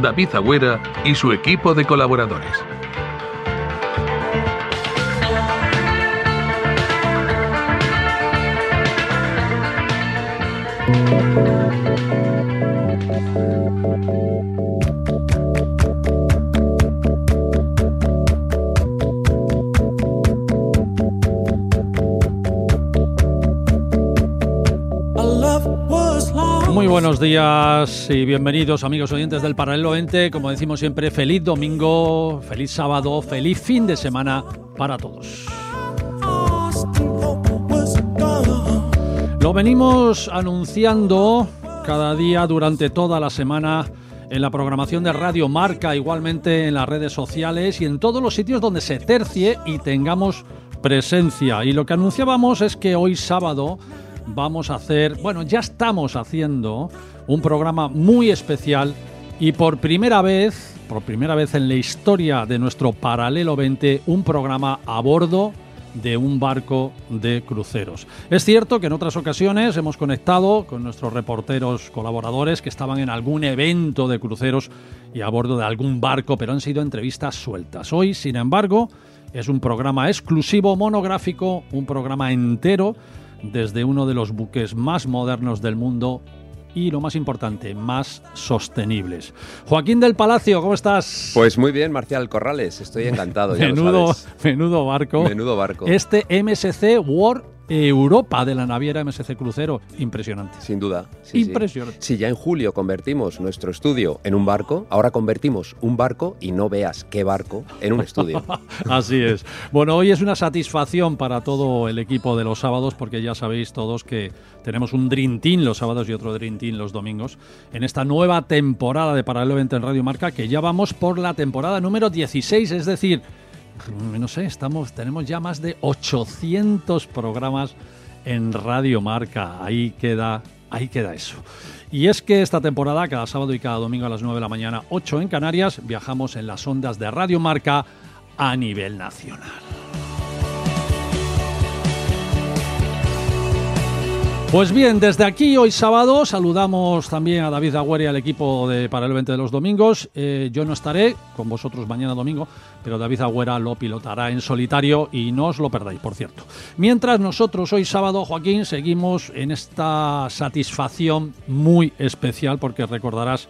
David Agüera y su equipo de colaboradores. Buenos días y bienvenidos amigos oyentes del Paralelo 20. Como decimos siempre, feliz domingo, feliz sábado, feliz fin de semana para todos. Lo venimos anunciando cada día durante toda la semana en la programación de Radio Marca, igualmente en las redes sociales y en todos los sitios donde se tercie y tengamos presencia. Y lo que anunciábamos es que hoy sábado vamos a hacer, bueno, ya estamos haciendo un programa muy especial y por primera vez, por primera vez en la historia de nuestro Paralelo 20, un programa a bordo de un barco de cruceros. Es cierto que en otras ocasiones hemos conectado con nuestros reporteros colaboradores que estaban en algún evento de cruceros y a bordo de algún barco, pero han sido entrevistas sueltas. Hoy, sin embargo, es un programa exclusivo, monográfico, un programa entero desde uno de los buques más modernos del mundo y lo más importante, más sostenibles. Joaquín del Palacio, ¿cómo estás? Pues muy bien, Marcial Corrales, estoy encantado. Ya menudo, menudo barco. Menudo barco. Este MSC World Europa de la naviera MSC Crucero. Impresionante. Sin duda. Impresionante. Si ya en julio convertimos nuestro estudio en un barco, ahora convertimos un barco y no veas qué barco en un estudio. Así es. Bueno, hoy es una satisfacción para todo el equipo de los sábados porque ya sabéis todos que tenemos un Dream Team los sábados y otro Dream Team los domingos en esta nueva temporada de Paralelo 20 en Radio Marca que ya vamos por la temporada número 16, es decir, no sé, estamos, tenemos ya más de 800 programas en Radio Marca. Ahí queda, ahí queda eso. Y es que esta temporada, cada sábado y cada domingo a las 9 de la mañana, 8 en Canarias, viajamos en las ondas de Radio Marca a nivel nacional. Pues bien, desde aquí hoy sábado saludamos también a David Agüera y al equipo de para el 20 de los domingos. Eh, yo no estaré con vosotros mañana domingo, pero David Agüera lo pilotará en solitario y no os lo perdáis, por cierto. Mientras nosotros hoy sábado, Joaquín, seguimos en esta satisfacción muy especial porque recordarás,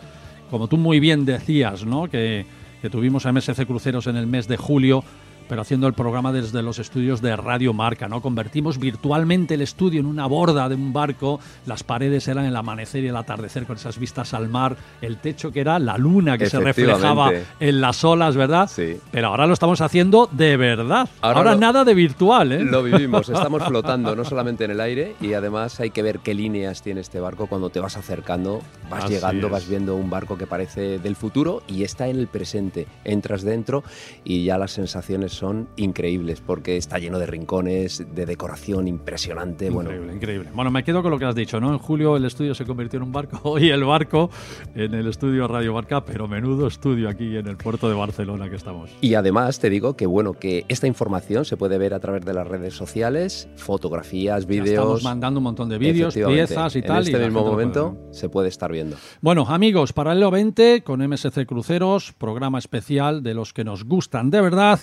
como tú muy bien decías, ¿no? que, que tuvimos a MSC Cruceros en el mes de julio pero haciendo el programa desde los estudios de Radio Marca, ¿no? Convertimos virtualmente el estudio en una borda de un barco, las paredes eran el amanecer y el atardecer con esas vistas al mar, el techo que era la luna que se reflejaba en las olas, ¿verdad? Sí. Pero ahora lo estamos haciendo de verdad. Ahora, nada de virtual, ¿eh? Lo vivimos, estamos flotando no solamente en el aire y además hay que ver qué líneas tiene este barco cuando te vas acercando, vas llegando, vas viendo un barco que parece del futuro y está en el presente. Entras dentro y ya las sensaciones son increíbles porque está lleno de rincones, de decoración impresionante. Increíble, bueno. increíble. Bueno, me quedo con lo que has dicho, ¿no? En julio el estudio se convirtió en un barco y el barco en el estudio Radio Barca, pero menudo estudio aquí en el puerto de Barcelona que estamos. Y además te digo que bueno, que esta información se puede ver a través de las redes sociales, fotografías, vídeos. Estamos mandando un montón de vídeos, piezas y tal. En este y mismo momento se puede estar viendo. Bueno, amigos, Paralelo 20 con MSC Cruceros, programa especial de los que nos gustan de verdad.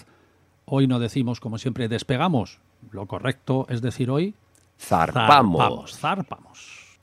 Hoy no decimos, como siempre, despegamos. Lo correcto es decir hoy... Zarpamos. Zarpamos.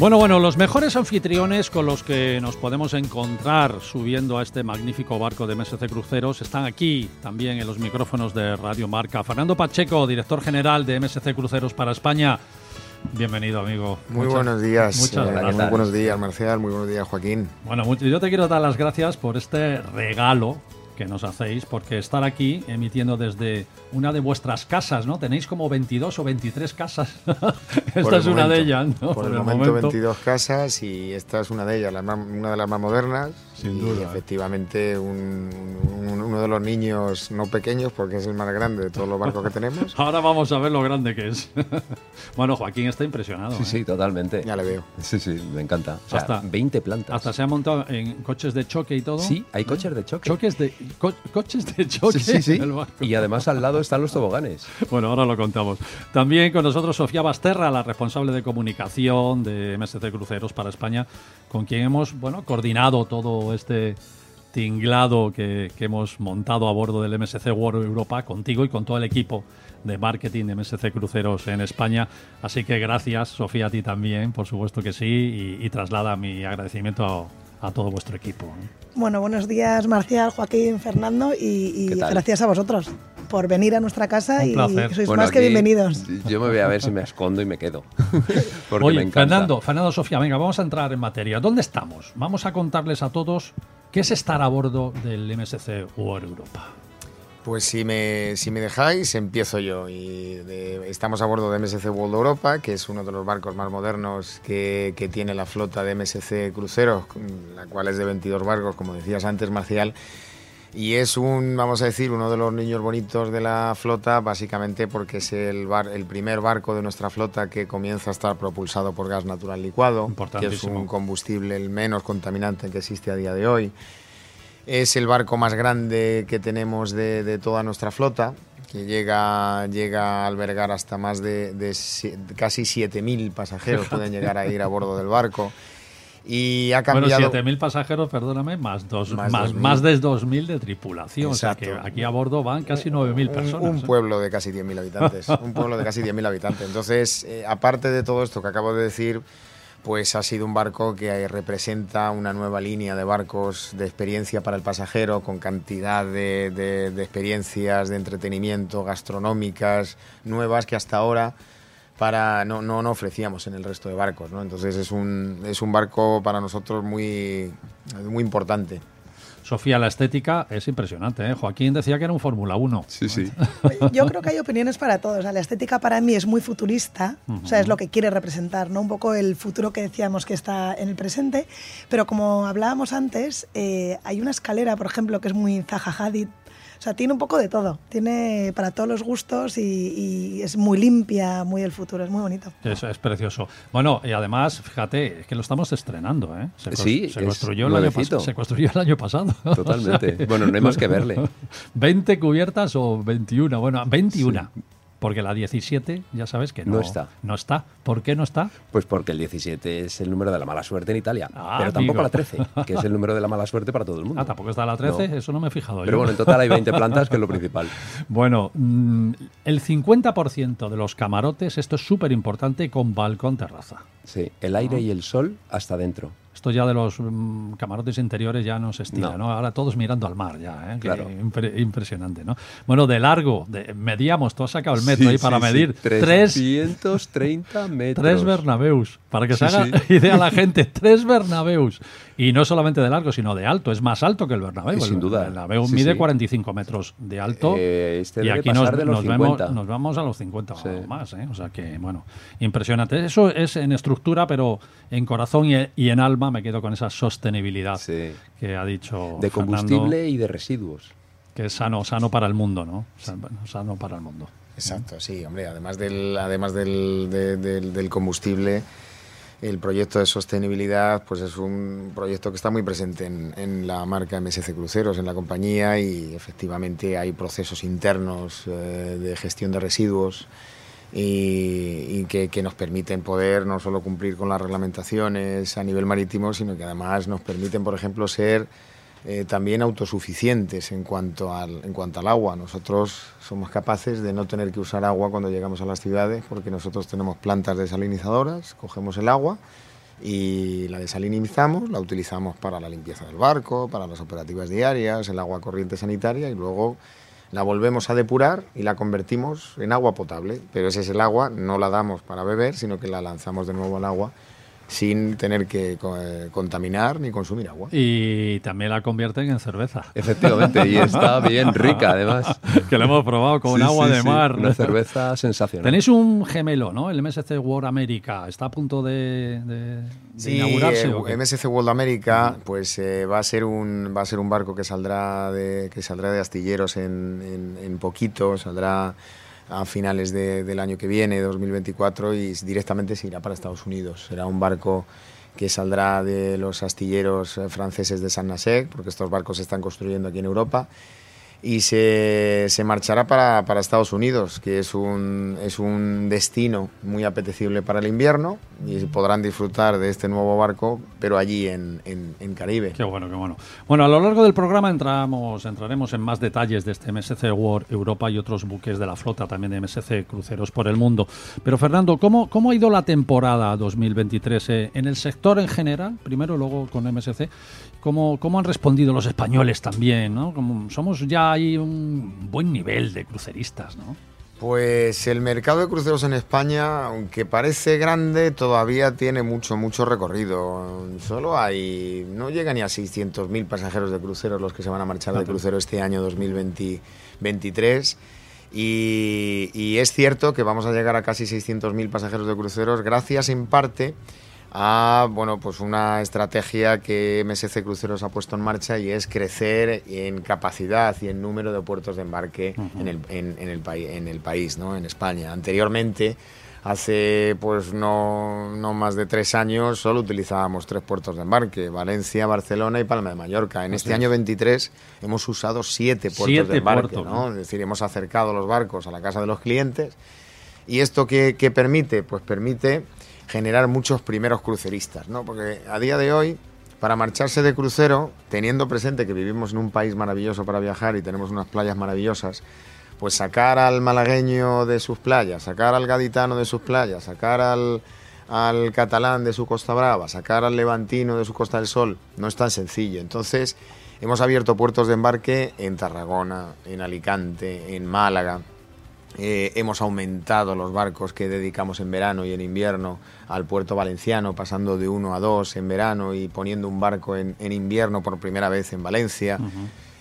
Bueno, bueno, los mejores anfitriones con los que nos podemos encontrar subiendo a este magnífico barco de MSC Cruceros están aquí también en los micrófonos de Radio Marca. Fernando Pacheco, director general de MSC Cruceros para España. Bienvenido, amigo. Muy buenos días. Muchas eh, gracias. Muy buenos días, Marcial. Muy buenos días, Joaquín. Bueno, yo te quiero dar las gracias por este regalo que nos hacéis, porque estar aquí emitiendo desde una de vuestras casas, ¿no? Tenéis como 22 o 23 casas. Esta Por es una de momento. ellas, ¿no? Por, el, momento, 22 casas y esta es una de ellas, la más- una de las más modernas. Sin y duda. efectivamente un- un- uno de los niños no pequeños, porque es el más grande de todos los barcos que tenemos. Ahora vamos a ver lo grande que es. bueno, Joaquín está impresionado. Sí, ¿eh? sí, totalmente. Ya le veo. Sí, sí, me encanta. O sea, Hasta- 20 plantas. Hasta se ha montado en coches de choque y todo. Sí, hay coches de choque. Choques de, co- coches de choque. Sí, sí, sí. en el barco. Y además al lado están los toboganes. Bueno, ahora lo contamos. También con nosotros Sofía Basterra, la responsable de comunicación de MSC Cruceros para España, con quien hemos bueno, coordinado todo este tinglado que, que hemos montado a bordo del MSC World Europa contigo y con todo el equipo de marketing de MSC Cruceros en España. Así que gracias, Sofía, a ti también, por supuesto que sí, y, y traslada mi agradecimiento a, a todo vuestro equipo. ¿eh? Bueno, buenos días Marcial, Joaquín, Fernando y, gracias a vosotros por venir a nuestra casa Un y placer. sois Bueno, más que bienvenidos. Yo me voy a ver si me escondo y me quedo. Porque Oye, me encanta. Fernando, Fernando Sofía, venga, vamos a entrar en materia. ¿Dónde estamos? Vamos a contarles a todos qué es estar a bordo del MSC World Europa. Pues si me, si me dejáis, empiezo yo. Y de- estamos a bordo de MSC World Europa, que es uno de los barcos más modernos que, que tiene la flota de MSC Cruceros, la cual es de 22 barcos, como decías antes, Marcial. Y es un, vamos a decir, uno de los niños bonitos de la flota, básicamente porque es el, bar- el primer barco de nuestra flota que comienza a estar propulsado por gas natural licuado, que es un combustible el menos contaminante que existe a día de hoy. Es el barco más grande que tenemos de, de toda nuestra flota, que llega, llega a albergar hasta más de, de si- casi 7.000 pasajeros pueden llegar a ir a bordo del barco. Y ha Bueno, cambiado... 7.000 pasajeros, perdóname, más, dos, Más más, 2.000. más de 2.000 de tripulación. Exacto. O sea que aquí a bordo van casi 9.000 Un- personas. Un, ¿eh? pueblo de casi 10.000 habitantes. un pueblo de casi 10.000 habitantes. Entonces, eh, aparte de todo esto que acabo de decir, pues ha sido un barco que eh, representa una nueva línea de barcos de experiencia para el pasajero, con cantidad de, experiencias de entretenimiento gastronómicas nuevas que hasta ahora para no, no, no ofrecíamos en el resto de barcos. ¿no? Entonces es un, es un barco para nosotros muy, muy importante. Sofía, la estética es impresionante. ¿eh? Joaquín decía que era un Fórmula 1. Sí, sí. Yo creo que hay opiniones para todos. O sea, la estética para mí es muy futurista, o sea, es lo que quiere representar, ¿no? Un poco el futuro que decíamos que está en el presente. Pero como hablábamos antes, eh, hay una escalera, por ejemplo, que es muy Zaha Hadid. O sea, tiene un poco de todo. Tiene para todos los gustos y, y es muy limpia, muy el futuro, es muy bonito. Es, es precioso. Bueno, y además, fíjate, es que lo estamos estrenando, ¿eh? Se, Sí, se es construyó, el año, se construyó el año pasado. Totalmente. Bueno, no hay más que verle. 20 cubiertas o 21. Bueno, 21. Porque la 17, ya sabes que no, No está. No está. ¿Por qué no está? Pues porque el 17 es el número de la mala suerte en Italia. Ah, pero tampoco la 13, que es el número de la mala suerte para todo el mundo. Ah, tampoco está la 13, No. eso no me he fijado Pero yo. bueno, en total hay 20 plantas, que es lo principal. Bueno, mm, el 50% de los camarotes, esto es súper importante, con balcón terraza. Sí, el aire y el sol hasta dentro. Esto ya de los mm, camarotes interiores ya no se estila, No. ¿no? Ahora todos mirando al mar ya, ¿eh? Que Claro. impre- impresionante, ¿no? Bueno, de largo, de, medíamos, tú has sacado el metro Sí, ahí para sí, sí. medir. Tres, 330 metros. tres Bernabeus, para que se Sí, haga sí. idea la gente, tres Bernabeus. Y no solamente de largo, sino de alto, es más alto que el Bernabéu. Sí, sin El duda. Bernabéu Sí, mide sí. 45 metros de alto. Eh, este y aquí nos, de los nos vemos, 50. nos vamos a los 50 Sí. o más, ¿eh? O sea que, bueno, impresionante. Eso es en estructura, pero en corazón y, y en alma me quedo con esa sostenibilidad Sí. que ha dicho De Fernando, combustible y de residuos. que es sano, sano para el mundo, ¿no? Sano, sano para el mundo. Exacto, sí, hombre, además del, además del, de- del- del combustible, el proyecto de sostenibilidad pues es un proyecto que está muy presente en, la marca MSC Cruceros, en la compañía, y efectivamente hay procesos internos eh, de gestión de residuos y, y que, que nos permiten poder no solo cumplir con las reglamentaciones a nivel marítimo, sino que además nos permiten, por ejemplo, ser eh, también autosuficientes en cuanto, al, en cuanto al agua. Nosotros somos capaces de no tener que usar agua cuando llegamos a las ciudades porque nosotros tenemos plantas desalinizadoras, cogemos el agua y la desalinizamos, la utilizamos para la limpieza del barco, para las operativas diarias, el agua corriente sanitaria y luego la volvemos a depurar y la convertimos en agua potable. Pero ese es el agua, no la damos para beber, sino que la lanzamos de nuevo al agua sin tener que eh, contaminar ni consumir agua. Y también la convierten en cerveza. Efectivamente, y está bien rica además. que la hemos probado con agua de mar. Una cerveza sensacional. Tenéis un gemelo, ¿no? El MSC World America. ¿Está a punto de, de, sí, inaugurarse? Eh, MSC World America pues eh, va, a ser un, va a ser un barco que saldrá de, que saldrá de astilleros en, en, en poquito, saldrá a finales del año que viene, 2024, y directamente se irá para Estados Unidos. Será un barco que saldrá de los astilleros eh, franceses de San Nasec, porque estos barcos se están construyendo aquí en Europa y se, se marchará para, para, Estados Unidos, que es un, es un destino muy apetecible para el invierno y podrán disfrutar de este nuevo barco, pero allí en, en, Caribe. Qué bueno, qué bueno. Bueno, a lo largo del programa entramos, entraremos en más detalles de este MSC World Europa y otros buques de la flota también de MSC Cruceros por el mundo. Pero Fernando, ¿cómo, cómo ha ido la temporada 2023 eh, en el sector en general, primero luego con MSC? ¿Cómo, cómo han respondido los españoles también? ¿no? Como somos ya hay un buen nivel de cruceristas, ¿no? Pues el mercado de cruceros en España, aunque parece grande, todavía tiene mucho, mucho recorrido. Solo hay, no llega ni a 600.000 pasajeros de cruceros los que se van a marchar de crucero este año 2023. Y, y es cierto que vamos a llegar a casi 600.000 pasajeros de cruceros gracias en parte a bueno, pues una estrategia que MSC Cruceros ha puesto en marcha y es crecer en capacidad y en número de puertos de embarque en, el, en, el, en el país, ¿no? en España. Anteriormente, hace pues no, no, más de tres años, solo utilizábamos tres puertos de embarque, Valencia, Barcelona y Palma de Mallorca. En este año 23 hemos usado siete puertos de embarque, ¿no? es decir, hemos acercado los barcos a la casa de los clientes. ¿Y esto qué, qué permite? Pues permite generar muchos primeros cruceristas, ¿no? Porque a día de hoy, para marcharse de crucero, teniendo presente que vivimos en un país maravilloso para viajar y tenemos unas playas maravillosas, pues sacar al malagueño de sus playas, sacar al gaditano de sus playas, sacar al, al catalán de su Costa Brava, sacar al levantino de su Costa del Sol, no es tan sencillo. Entonces, hemos abierto puertos de embarque en Tarragona, en Alicante, en Málaga, eh, hemos aumentado los barcos que dedicamos en verano y en invierno al puerto valenciano, pasando de uno a dos en verano y poniendo un barco en, invierno por primera vez en Valencia.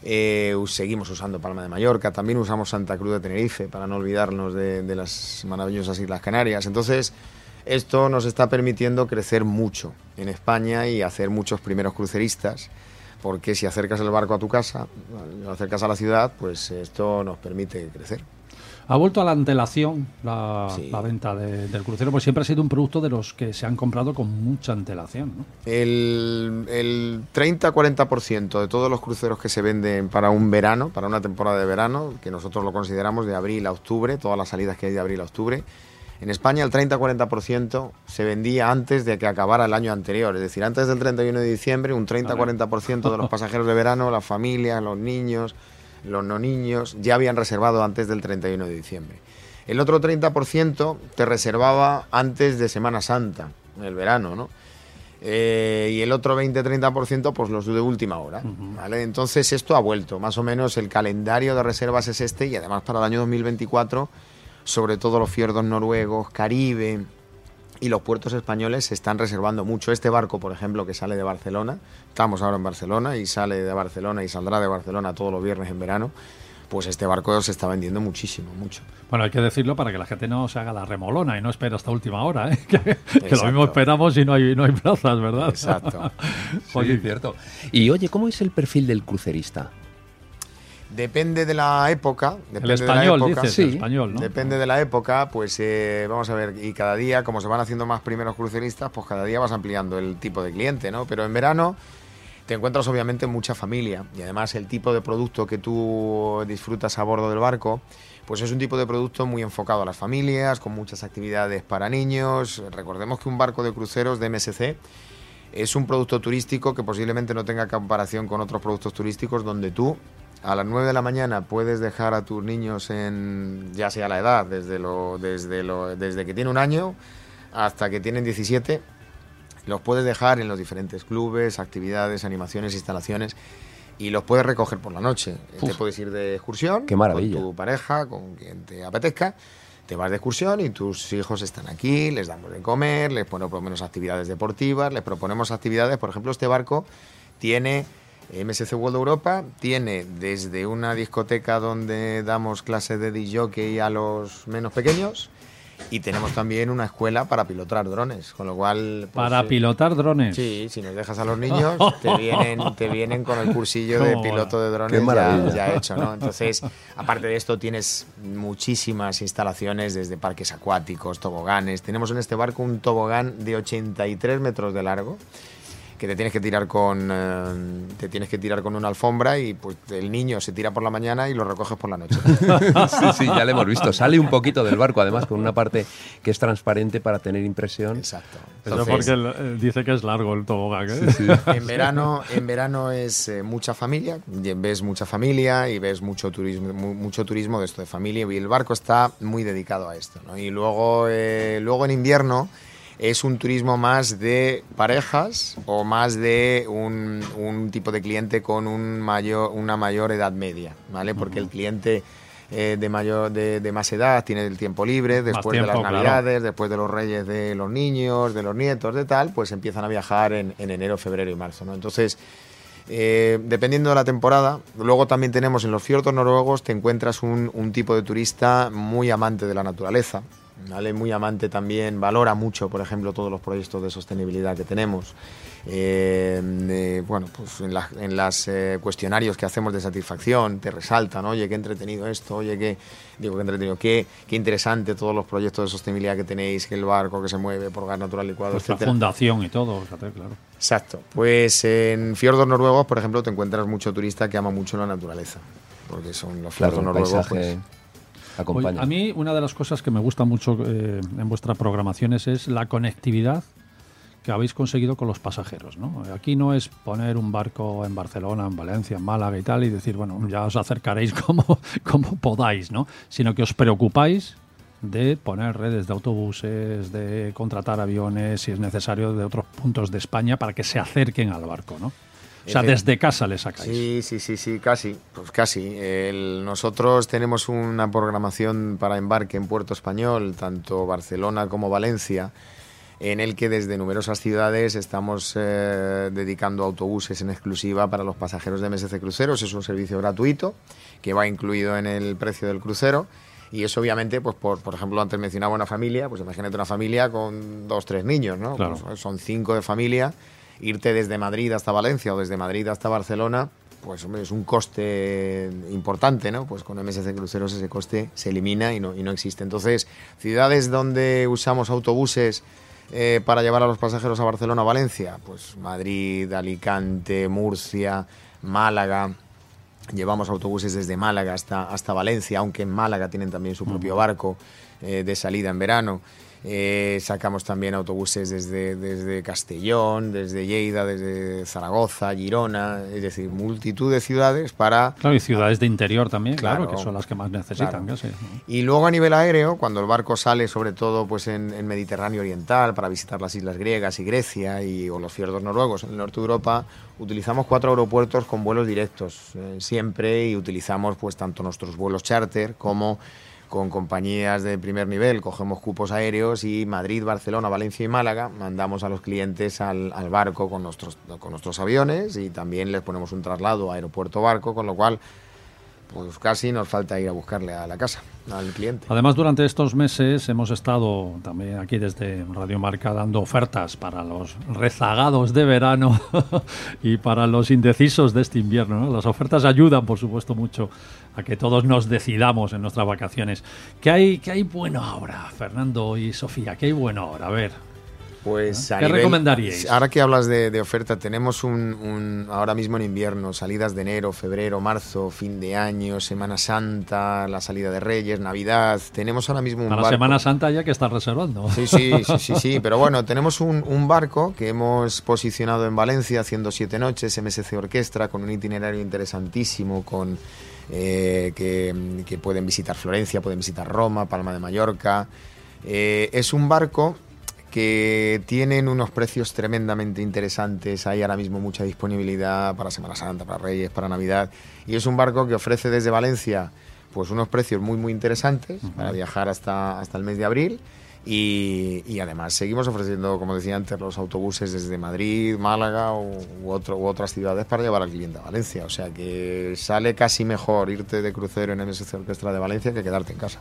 Eh, seguimos usando Palma de Mallorca, también usamos Santa Cruz de Tenerife, para no olvidarnos de, de las maravillosas Islas Canarias. Entonces, esto nos está permitiendo crecer mucho en España y hacer muchos primeros cruceristas porque si acercas el barco a tu casa, lo acercas a la ciudad, pues esto nos permite crecer. Ha vuelto a la antelación la, venta del crucero, pues siempre ha sido un producto de los que se han comprado con mucha antelación. ¿no? El, el 30-40% de todos los cruceros que se venden para un verano, para una temporada de verano, que nosotros lo consideramos de abril a octubre, todas las salidas que hay de abril a octubre, en España el 30-40% se vendía antes de que acabara el año anterior, es decir, antes del 31 de diciembre, un 30-40% de los pasajeros de verano, las familias, los niños, los no niños, ya habían reservado antes del 31 de diciembre. El otro 30% te reservaba antes de Semana Santa, en el verano, ¿no? Eh, y el otro 20-30% pues los de última hora, ¿vale? Entonces esto ha vuelto, más o menos el calendario de reservas es este y además para el año 2024, sobre todo los fiordos noruegos, Caribe, y los puertos españoles se están reservando mucho. Este barco, por ejemplo, que sale de Barcelona, estamos ahora en Barcelona y sale de Barcelona y saldrá de Barcelona todos los viernes en verano, pues este barco se está vendiendo muchísimo, mucho. Bueno, hay que decirlo para que la gente no se haga la remolona y no espera hasta última hora, ¿eh? que, lo mismo esperamos y no hay, no hay plazas, ¿verdad? Exacto. sí, cierto. Y oye, ¿cómo es el perfil del crucerista? Depende de la época. Depende el español, de la época, dices, el español, ¿no? Depende de la época, pues eh, vamos a ver, y cada día, como se van haciendo más primeros cruceristas, pues cada día vas ampliando el tipo de cliente, ¿no? Pero en verano te encuentras obviamente mucha familia y además el tipo de producto que tú disfrutas a bordo del barco, pues es un tipo de producto muy enfocado a las familias, con muchas actividades para niños. Recordemos que un barco de cruceros de MSC es un producto turístico que posiblemente no tenga comparación con otros productos turísticos donde tú a las 9 de la mañana puedes dejar a tus niños en, ya sea la edad, desde, lo, desde, lo, desde que tiene un año hasta que tienen 17, Los puedes dejar en los diferentes clubes, actividades, animaciones, instalaciones y los puedes recoger por la noche. Te puedes ir de excursión Qué maravilla. con tu pareja, con quien te apetezca. Te vas de excursión y tus hijos están aquí, les damos de comer, les ponemos actividades deportivas, les proponemos actividades. Por ejemplo, este barco tiene MSC World Europa tiene desde una discoteca donde damos clases de DJ a los menos pequeños y tenemos también una escuela para pilotar drones, con lo cual... Pues, para pilotar drones. Sí, si nos dejas a los niños, te vienen, te vienen con el cursillo de piloto de drones ya, ya, hecho, ¿no? Entonces, aparte de esto, tienes muchísimas instalaciones desde parques acuáticos, toboganes. Tenemos en este barco un tobogán de 83 metros de largo que te tienes que tirar con eh, te tienes que tirar con una alfombra y pues el niño se tira por la mañana y lo recoges por la noche. sí, sí, ya lo hemos visto. Sale un poquito del barco, además, con una parte que es transparente para tener impresión. Exacto. Eso porque eh, dice que es largo el tobogán. ¿eh? En verano, en verano es mucha familia, ves mucha familia y ves mucho turismo, mucho turismo de esto de familia y el barco está muy dedicado a esto. ¿no? Y luego, luego en invierno es un turismo más de parejas o más de un, tipo de cliente con un mayor, una mayor edad media, ¿vale? Porque el cliente eh, de, mayor, de, más edad tiene el tiempo libre, después de las navidades, después de los reyes de los niños, de los nietos, de tal, pues empiezan a viajar en, enero, febrero y marzo, ¿no? Entonces... Eh, dependiendo de la temporada, luego también tenemos en los fiordos noruegos, te encuentras un, un tipo de turista muy amante de la naturaleza, ¿vale? muy amante también, valora mucho, por ejemplo, todos los proyectos de sostenibilidad que tenemos. Eh, eh, bueno, pues en, las en los eh, cuestionarios que hacemos de satisfacción te resaltan, oye, qué entretenido esto, oye, qué, digo, qué entretenido, qué, qué interesante todos los proyectos de sostenibilidad que tenéis, que el barco que se mueve por gas natural licuado, La fundación y todo, claro. Exacto. Pues en fiordos noruegos, por ejemplo, te encuentras mucho turista que ama mucho la naturaleza, porque son los fiordos noruegos, a mí una de las cosas que me gusta mucho eh, en vuestras programaciones es la conectividad que habéis conseguido con los pasajeros. ¿no? Aquí no es poner un barco en Barcelona, en Valencia, en Málaga y tal y decir, bueno, ya os acercaréis como, como podáis, ¿no? sino que os preocupáis de poner redes de autobuses, de contratar aviones, si es necesario, de otros puntos de España para que se acerquen al barco, ¿no? O sea, desde casa le sacáis. Sí, sí, sí, sí, casi. Pues casi. nosotros tenemos una programación para embarque en Puerto Español, tanto Barcelona como Valencia, en el que desde numerosas ciudades estamos eh, dedicando autobuses en exclusiva para los pasajeros de MSC Cruceros. Es un servicio gratuito que va incluido en el precio del crucero. Y eso obviamente, pues por, por ejemplo, antes mencionaba una familia, pues imagínate una familia con dos, tres niños, ¿no? Pues son cinco de familia irte desde Madrid hasta Valencia o desde Madrid hasta Barcelona, pues hombre, es un coste importante, ¿no? Pues con MSC Cruceros ese coste se elimina y no, y no existe. Entonces, ciudades donde usamos autobuses eh, para llevar a los pasajeros a Barcelona o Valencia, pues Madrid, Alicante, Murcia, Málaga. Llevamos autobuses desde Málaga hasta, hasta Valencia, aunque en Málaga tienen también su propio barco eh, de salida en verano. Eh, sacamos también autobuses desde, desde Castellón, desde Lleida, desde Zaragoza, Girona, es decir, multitud de ciudades para... Claro, y ciudades de interior también, claro, que son las que más necesitan. Y luego a nivel aéreo, cuando el barco sale sobre todo pues en, Mediterráneo Oriental para visitar las islas griegas y Grecia y, o los fiordos noruegos en el norte de Europa, utilizamos cuatro aeropuertos con vuelos directos eh, siempre y utilizamos pues tanto nuestros vuelos charter como con compañías de primer nivel, cogemos cupos aéreos y Madrid, Barcelona, Valencia y Málaga mandamos a los clientes al, barco con nuestros, con nuestros aviones y también les ponemos un traslado aeropuerto-barco, con lo cual pues casi nos falta ir a buscarle a la casa, al cliente. Además, durante estos meses hemos estado también aquí desde Radio Marca dando ofertas para los rezagados de verano y para los indecisos de este invierno. Las ofertas ayudan, por supuesto, mucho a que todos nos decidamos en nuestras vacaciones. ¿Qué hay, qué hay bueno ahora, Fernando y Sofía? ¿Qué hay bueno ahora? A ver. Pues ¿Qué recomendaríais? Ahora que hablas de, oferta, tenemos un, ahora mismo en invierno, salidas de enero, febrero, marzo, fin de año, Semana Santa, la salida de Reyes, Navidad. Tenemos ahora mismo un Para la Semana Santa ya que estás reservando. Sí, sí, sí, sí, sí. Pero bueno, tenemos un, barco que hemos posicionado en Valencia haciendo siete noches, MSC Orquestra, con un itinerario interesantísimo, con eh, que, pueden visitar Florencia, pueden visitar Roma, Palma de Mallorca. Eh, es un barco que tienen unos precios tremendamente interesantes. Hay ahora mismo mucha disponibilidad para Semana Santa, para Reyes, para Navidad. Y es un barco que ofrece desde Valencia pues unos precios muy muy interesantes para viajar hasta, hasta el mes de abril. Y, además seguimos ofreciendo, como decía antes, los autobuses desde Madrid, Málaga u, otro, u otras ciudades para llevar al cliente a Valencia. O sea que sale casi mejor irte de crucero en MSC Orquestra de Valencia que quedarte en casa.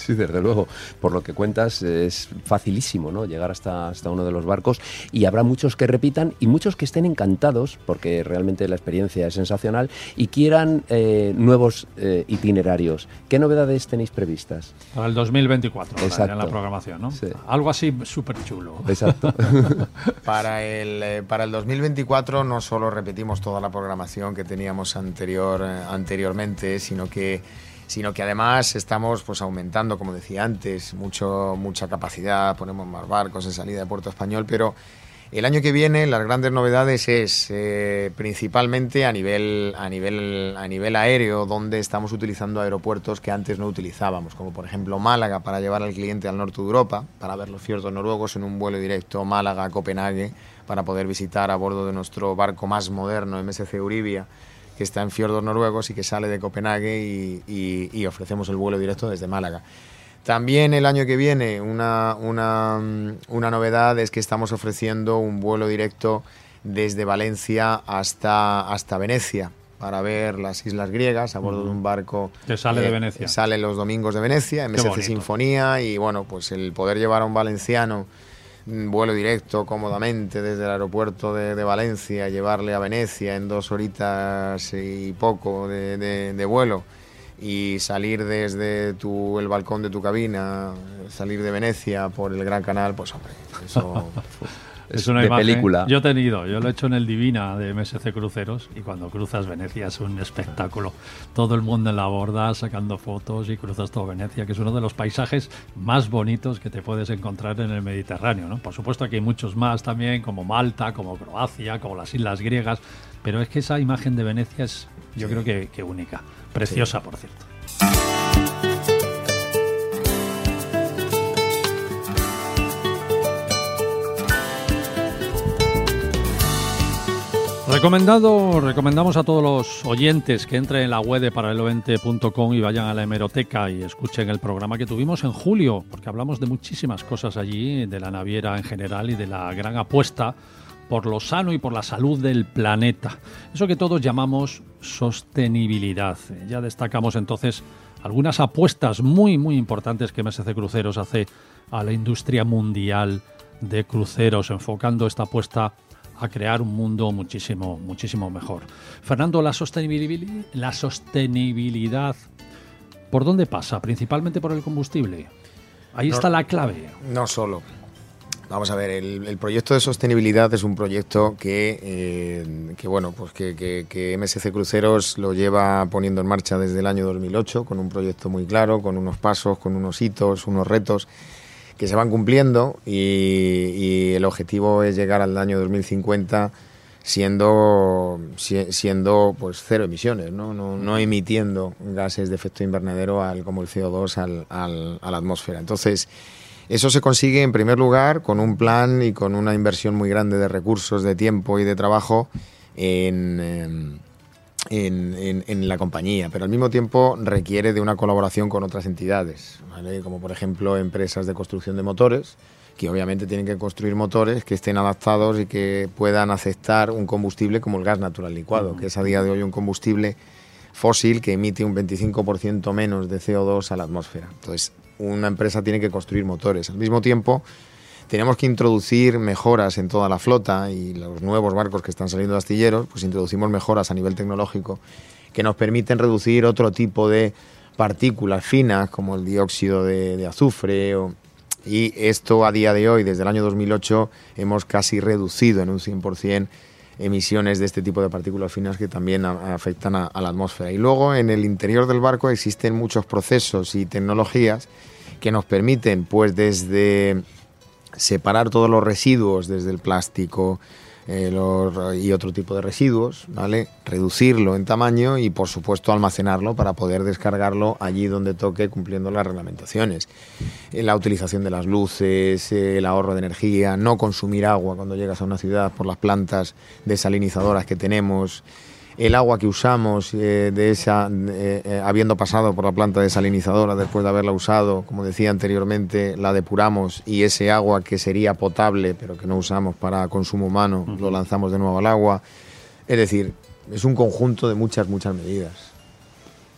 Sí, desde luego. Por lo que cuentas, es facilísimo ¿no? llegar hasta, hasta uno de los barcos y habrá muchos que repitan y muchos que estén encantados, porque realmente la experiencia es sensacional, y quieran eh, nuevos eh, itinerarios. ¿Qué novedades tenéis previstas? Para el 2024, Exacto. en la programación, ¿no? Algo así súper chulo. Exacto. para, el, eh, para el 2024 no solo repetimos toda la programación que teníamos anterior, anteriormente, sino que sino que además estamos pues aumentando, como decía antes, mucho, mucha capacidad, ponemos más barcos en salida de Puerto Español, pero el año que viene las grandes novedades es eh, principalmente a nivel, a, nivel, a nivel aéreo, donde estamos utilizando aeropuertos que antes no utilizábamos, como por ejemplo Málaga para llevar al cliente al norte de Europa, para ver los fiordos noruegos en un vuelo directo Málaga-Copenhague, para poder visitar a bordo de nuestro barco más moderno, MSC Euribia, que está en fiordos noruegos y que sale de Copenhague y, ofrecemos el vuelo directo desde Málaga. También el año que viene una, una, una, novedad es que estamos ofreciendo un vuelo directo desde Valencia hasta, hasta Venecia para ver las islas griegas a bordo de un barco que sale de eh, Venecia. Sale los domingos de Venecia, MSC Sinfonía y bueno, pues el poder llevar a un valenciano vuelo directo cómodamente desde el aeropuerto de, Valencia, llevarle a Venecia en dos horitas y poco de, vuelo y salir desde tu, el balcón de tu cabina, salir de Venecia por el Gran Canal, pues hombre, eso... Es una de película. Yo he tenido, yo lo he hecho en el Divina de MSC Cruceros y cuando cruzas Venecia es un espectáculo. Todo el mundo en la borda sacando fotos y cruzas todo Venecia, que es uno de los paisajes más bonitos que te puedes encontrar en el Mediterráneo. ¿no? Por supuesto que hay muchos más también, como Malta, como Croacia, como las Islas Griegas, pero es que esa imagen de Venecia es yo creo que, única. Preciosa, por cierto. Recomendado, recomendamos a todos los oyentes que entren en la web de paralelo20.com y vayan a la hemeroteca y escuchen el programa que tuvimos en julio, porque hablamos de muchísimas cosas allí, de la naviera en general y de la gran apuesta por lo sano y por la salud del planeta. Eso que todos llamamos sostenibilidad. Ya destacamos entonces algunas apuestas muy, muy importantes que MSC Cruceros hace a la industria mundial de cruceros, enfocando esta apuesta a crear un mundo muchísimo, muchísimo mejor. Fernando, la sostenibilidad, la sostenibilidad, ¿por dónde pasa? Principalmente por el combustible. Ahí está la clave. No solo. Vamos a ver, el, proyecto de sostenibilidad es un proyecto que, eh, que bueno, pues que, que, que, MSC Cruceros lo lleva poniendo en marcha desde el año 2008, con un proyecto muy claro, con unos pasos, con unos hitos, unos retos que se van cumpliendo y, el objetivo es llegar al año 2050 siendo, siendo pues cero emisiones, ¿no? No, emitiendo gases de efecto invernadero al, como el CO2 al, al, a la atmósfera. Entonces, eso se consigue en primer lugar con un plan y con una inversión muy grande de recursos, de tiempo y de trabajo en, la compañía, pero al mismo tiempo requiere de una colaboración con otras entidades, como por ejemplo empresas de construcción de motores, que obviamente tienen que construir motores que estén adaptados y que puedan aceptar un combustible como el gas natural licuado, que es a día de hoy un combustible fósil que emite un 25% menos de CO2 a la atmósfera. Entonces, una empresa tiene que construir motores. Al mismo tiempo, tenemos que introducir mejoras en toda la flota y los nuevos barcos que están saliendo de astilleros, pues introducimos mejoras a nivel tecnológico que nos permiten reducir otro tipo de partículas finas como el dióxido de, azufre y esto a día de hoy, desde el año 2008, hemos casi reducido en un 100% emisiones de este tipo de partículas finas que también afectan a, la atmósfera. Y luego en el interior del barco existen muchos procesos y tecnologías que nos permiten, pues desde separar todos los residuos, desde el plástico eh, y otro tipo de residuos, ¿vale? Reducirlo en tamaño y, por supuesto, almacenarlo para poder descargarlo allí donde toque cumpliendo las reglamentaciones. Eh, la utilización de las luces, eh, el ahorro de energía, no consumir agua cuando llegas a una ciudad por las plantas desalinizadoras que tenemos, el agua que usamos eh, de esa, eh, eh, habiendo pasado por la planta desalinizadora después de haberla usado, como decía anteriormente, la depuramos y ese agua que sería potable pero que no usamos para consumo humano lo lanzamos de nuevo al agua. Es decir, es un conjunto de muchas, muchas medidas.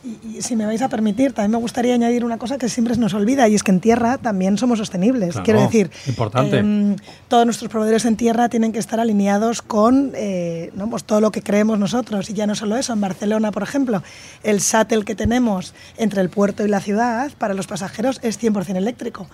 Y, si me vais a permitir, también me gustaría añadir una cosa que siempre se nos olvida, y es que en tierra también somos sostenibles. Quiero decir, importante. Em, todos nuestros proveedores en tierra tienen que estar alineados con eh, ¿no? pues todo lo que creemos nosotros. Y ya no solo eso, en Barcelona, por ejemplo, el shuttle que tenemos entre el puerto y la ciudad para los pasajeros es 100% eléctrico.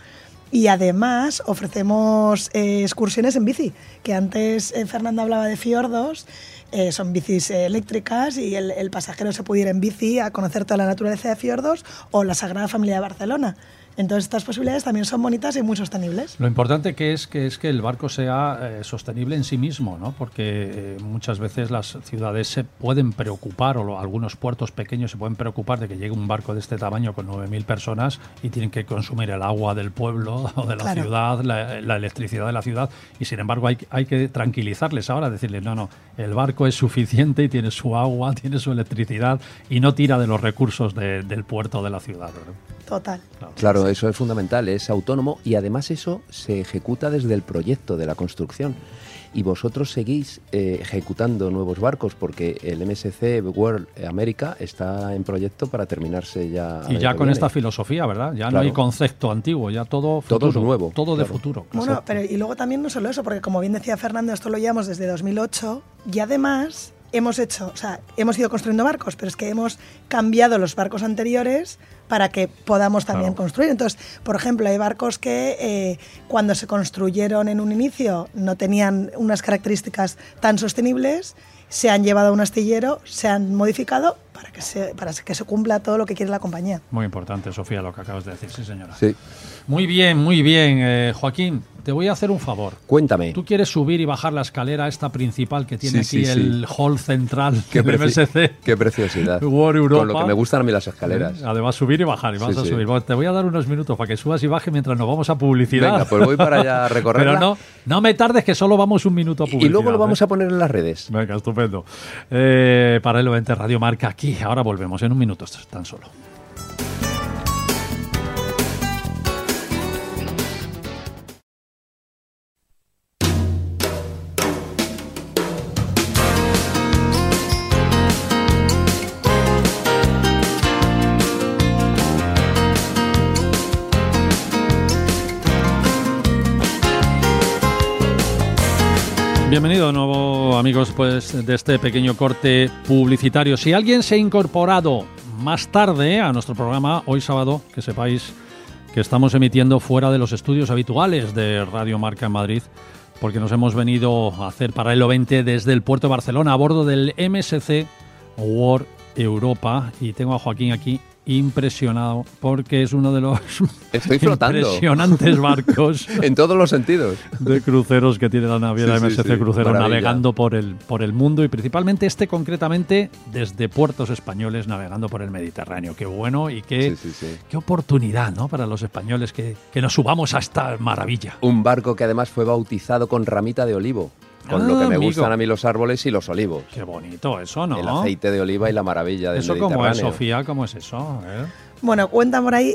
Y además ofrecemos eh, excursiones en bici, que antes eh, Fernando hablaba de fiordos. Eh, son bicis eléctricas y el, pasajero se puede ir en bici a conocer toda la naturaleza de fiordos o la Sagrada Familia de Barcelona. Entonces estas posibilidades también son bonitas y muy sostenibles. Lo importante que es que es que el barco sea eh, sostenible en sí mismo, ¿no? Porque eh, muchas veces las ciudades se pueden preocupar o algunos puertos pequeños se pueden preocupar de que llegue un barco de este tamaño con 9.000 personas y tienen que consumir el agua del pueblo o de la ciudad, la, electricidad de la ciudad y sin embargo hay, hay que tranquilizarles ahora, decirles no, no, el barco es suficiente y tiene su agua, tiene su electricidad y no tira de los recursos del puerto de la ciudad. Total. Claro, eso es fundamental, es autónomo y además eso se ejecuta desde el proyecto de la construcción. Y vosotros seguís eh, ejecutando nuevos barcos porque el MSC World America está en proyecto para terminarse ya. Y ya con esta filosofía, ¿verdad? Ya no hay concepto antiguo, ya todo Todo nuevo. Todo de futuro. Bueno, pero y luego también no solo eso, porque como bien decía Fernando, esto lo llevamos desde 2008 y además hemos hecho, o sea, hemos ido construyendo barcos, pero es que hemos cambiado los barcos anteriores para que podamos también construir. Entonces, por ejemplo, hay barcos que eh, cuando se construyeron en un inicio no tenían unas características tan sostenibles, se han llevado a un astillero, se han modificado para que se, para que se cumpla todo lo que quiere la compañía. Muy importante, Sofía, lo que acabas de decir, sí, señora. Sí. Muy bien, muy bien. Eh, Joaquín, te voy a hacer un favor. Cuéntame. Tú quieres subir y bajar la escalera esta principal que tiene aquí el hall central qué del MSC. Qué preciosidad. Europa. Con lo que me gustan a mí las escaleras. Además, subir y bajar. Y vas a subir. te voy a dar unos minutos para que subas y bajes mientras nos vamos a publicidad. Venga, pues voy para allá a recorrerla. Pero no, no me tardes que solo vamos un minuto a publicidad. Y luego lo vamos ¿eh? a poner en las redes. Venga, estupendo. Eh, para el 20 Radio Marca aquí. Ahora volvemos en un minuto tan solo. Bienvenido nuevo, amigos, pues de este pequeño corte publicitario. Si alguien se ha incorporado más tarde a nuestro programa, hoy sábado, que sepáis que estamos emitiendo fuera de los estudios habituales de Radio Marca en Madrid, porque nos hemos venido a hacer Paralelo 20 desde el puerto de Barcelona a bordo del MSC World Europa. Y tengo a Joaquín aquí impresionado porque es uno de los impresionantes barcos en todos los sentidos de cruceros que tiene la naviera MSC Crucero navegando por el por el mundo y principalmente este concretamente desde puertos españoles navegando por el Mediterráneo. Qué bueno y qué, qué oportunidad ¿no? para los españoles que, que nos subamos a esta maravilla. Un barco que además fue bautizado con ramita de olivo con lo que me gustan a mí los árboles y los olivos. Qué bonito eso, ¿no? El aceite de oliva y la maravilla del ¿Eso cómo es, Sofía? ¿Cómo es eso? Bueno, cuenta por ahí.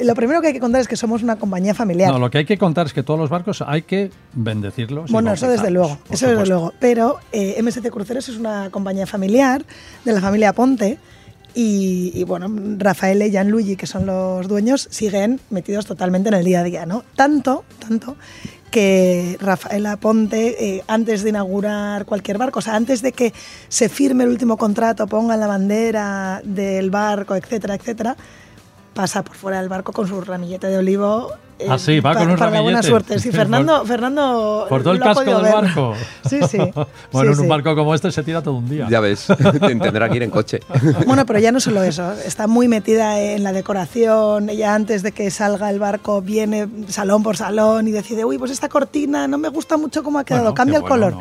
lo primero que hay que contar es que somos una compañía familiar. No, lo que hay que contar es que todos los barcos hay que bendecirlos. Bueno, eso desde luego, eso desde luego. Pero eh, MST Cruceros es una compañía familiar de la familia Ponte. Y, y, bueno, Rafael y Gianluigi, que son los dueños, siguen metidos totalmente en el día a día, ¿no? Tanto, tanto, que Rafaela Ponte, eh, antes de inaugurar cualquier barco, o sea, antes de que se firme el último contrato, pongan la bandera del barco, etcétera, etcétera, pasa por fuera del barco con su ramillete de olivo ah, sí, va con un para la buena suerte. Sí, Fernando, Fernando cortó el casco del barco. Sí, sí. bueno, en un barco como este se tira todo un día. Ya ves, tendrá que ir en coche. bueno, pero ya no solo eso, está muy metida en la decoración. Ella antes de que salga el barco viene salón por salón y decide, uy, pues esta cortina no me gusta mucho cómo ha quedado, cambia el color.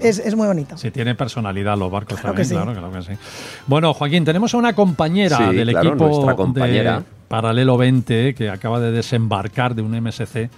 es, es, muy bonito. Sí, tiene personalidad los barcos también, claro, claro que sí. Bueno, Joaquín, tenemos a una compañera del equipo compañera. de Paralelo 20 que acaba de desembarcar de un MSC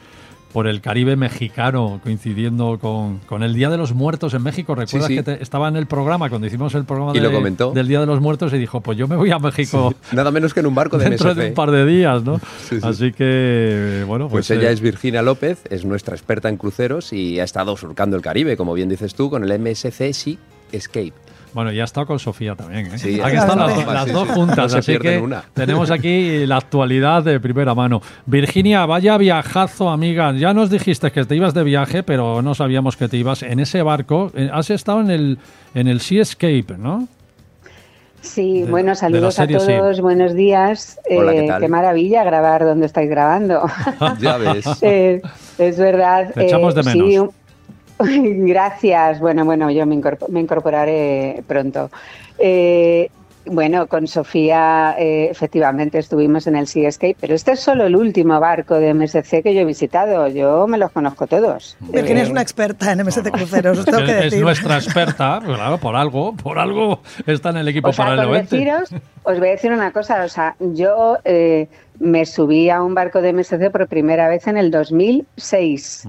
por el Caribe mexicano, coincidiendo con, el Día de los Muertos en México. ¿Recuerdas que estaba en el programa, cuando hicimos el programa del Día de los Muertos, y dijo, pues yo me voy a México. Nada menos que en un barco de Dentro de un par de días, ¿no? Así que, bueno, pues... pues ella eh, es Virginia López, es nuestra experta en cruceros y ha estado surcando el Caribe, como bien dices tú, con el MSC Sea Escape. Bueno, ya ha estado con Sofía también. ¿eh? aquí están las, dos juntas, así que tenemos aquí la actualidad de primera mano. Virginia, vaya viajazo, amiga. Ya nos dijiste que te ibas de viaje, pero no sabíamos que te ibas en ese barco. Eh, has estado en el, en el Sea Escape, ¿no? Sí, bueno, saludos a todos, buenos días. Eh, ¿qué, maravilla grabar donde estáis grabando. ya ves. es verdad. Te echamos de menos. Gracias. Bueno, bueno, yo me, incorporaré pronto. Eh, bueno, con Sofía eh, efectivamente estuvimos en el Sea Escape, pero este es solo el último barco de MSC que yo he visitado. Yo me los conozco todos. Virginia es una experta en MSC Cruceros, tengo que decir. Es nuestra experta, claro, por algo, por algo está en el equipo para el evento. os voy a decir una cosa, o sea, yo eh, me subí a un barco de MSC por primera vez en el 2006.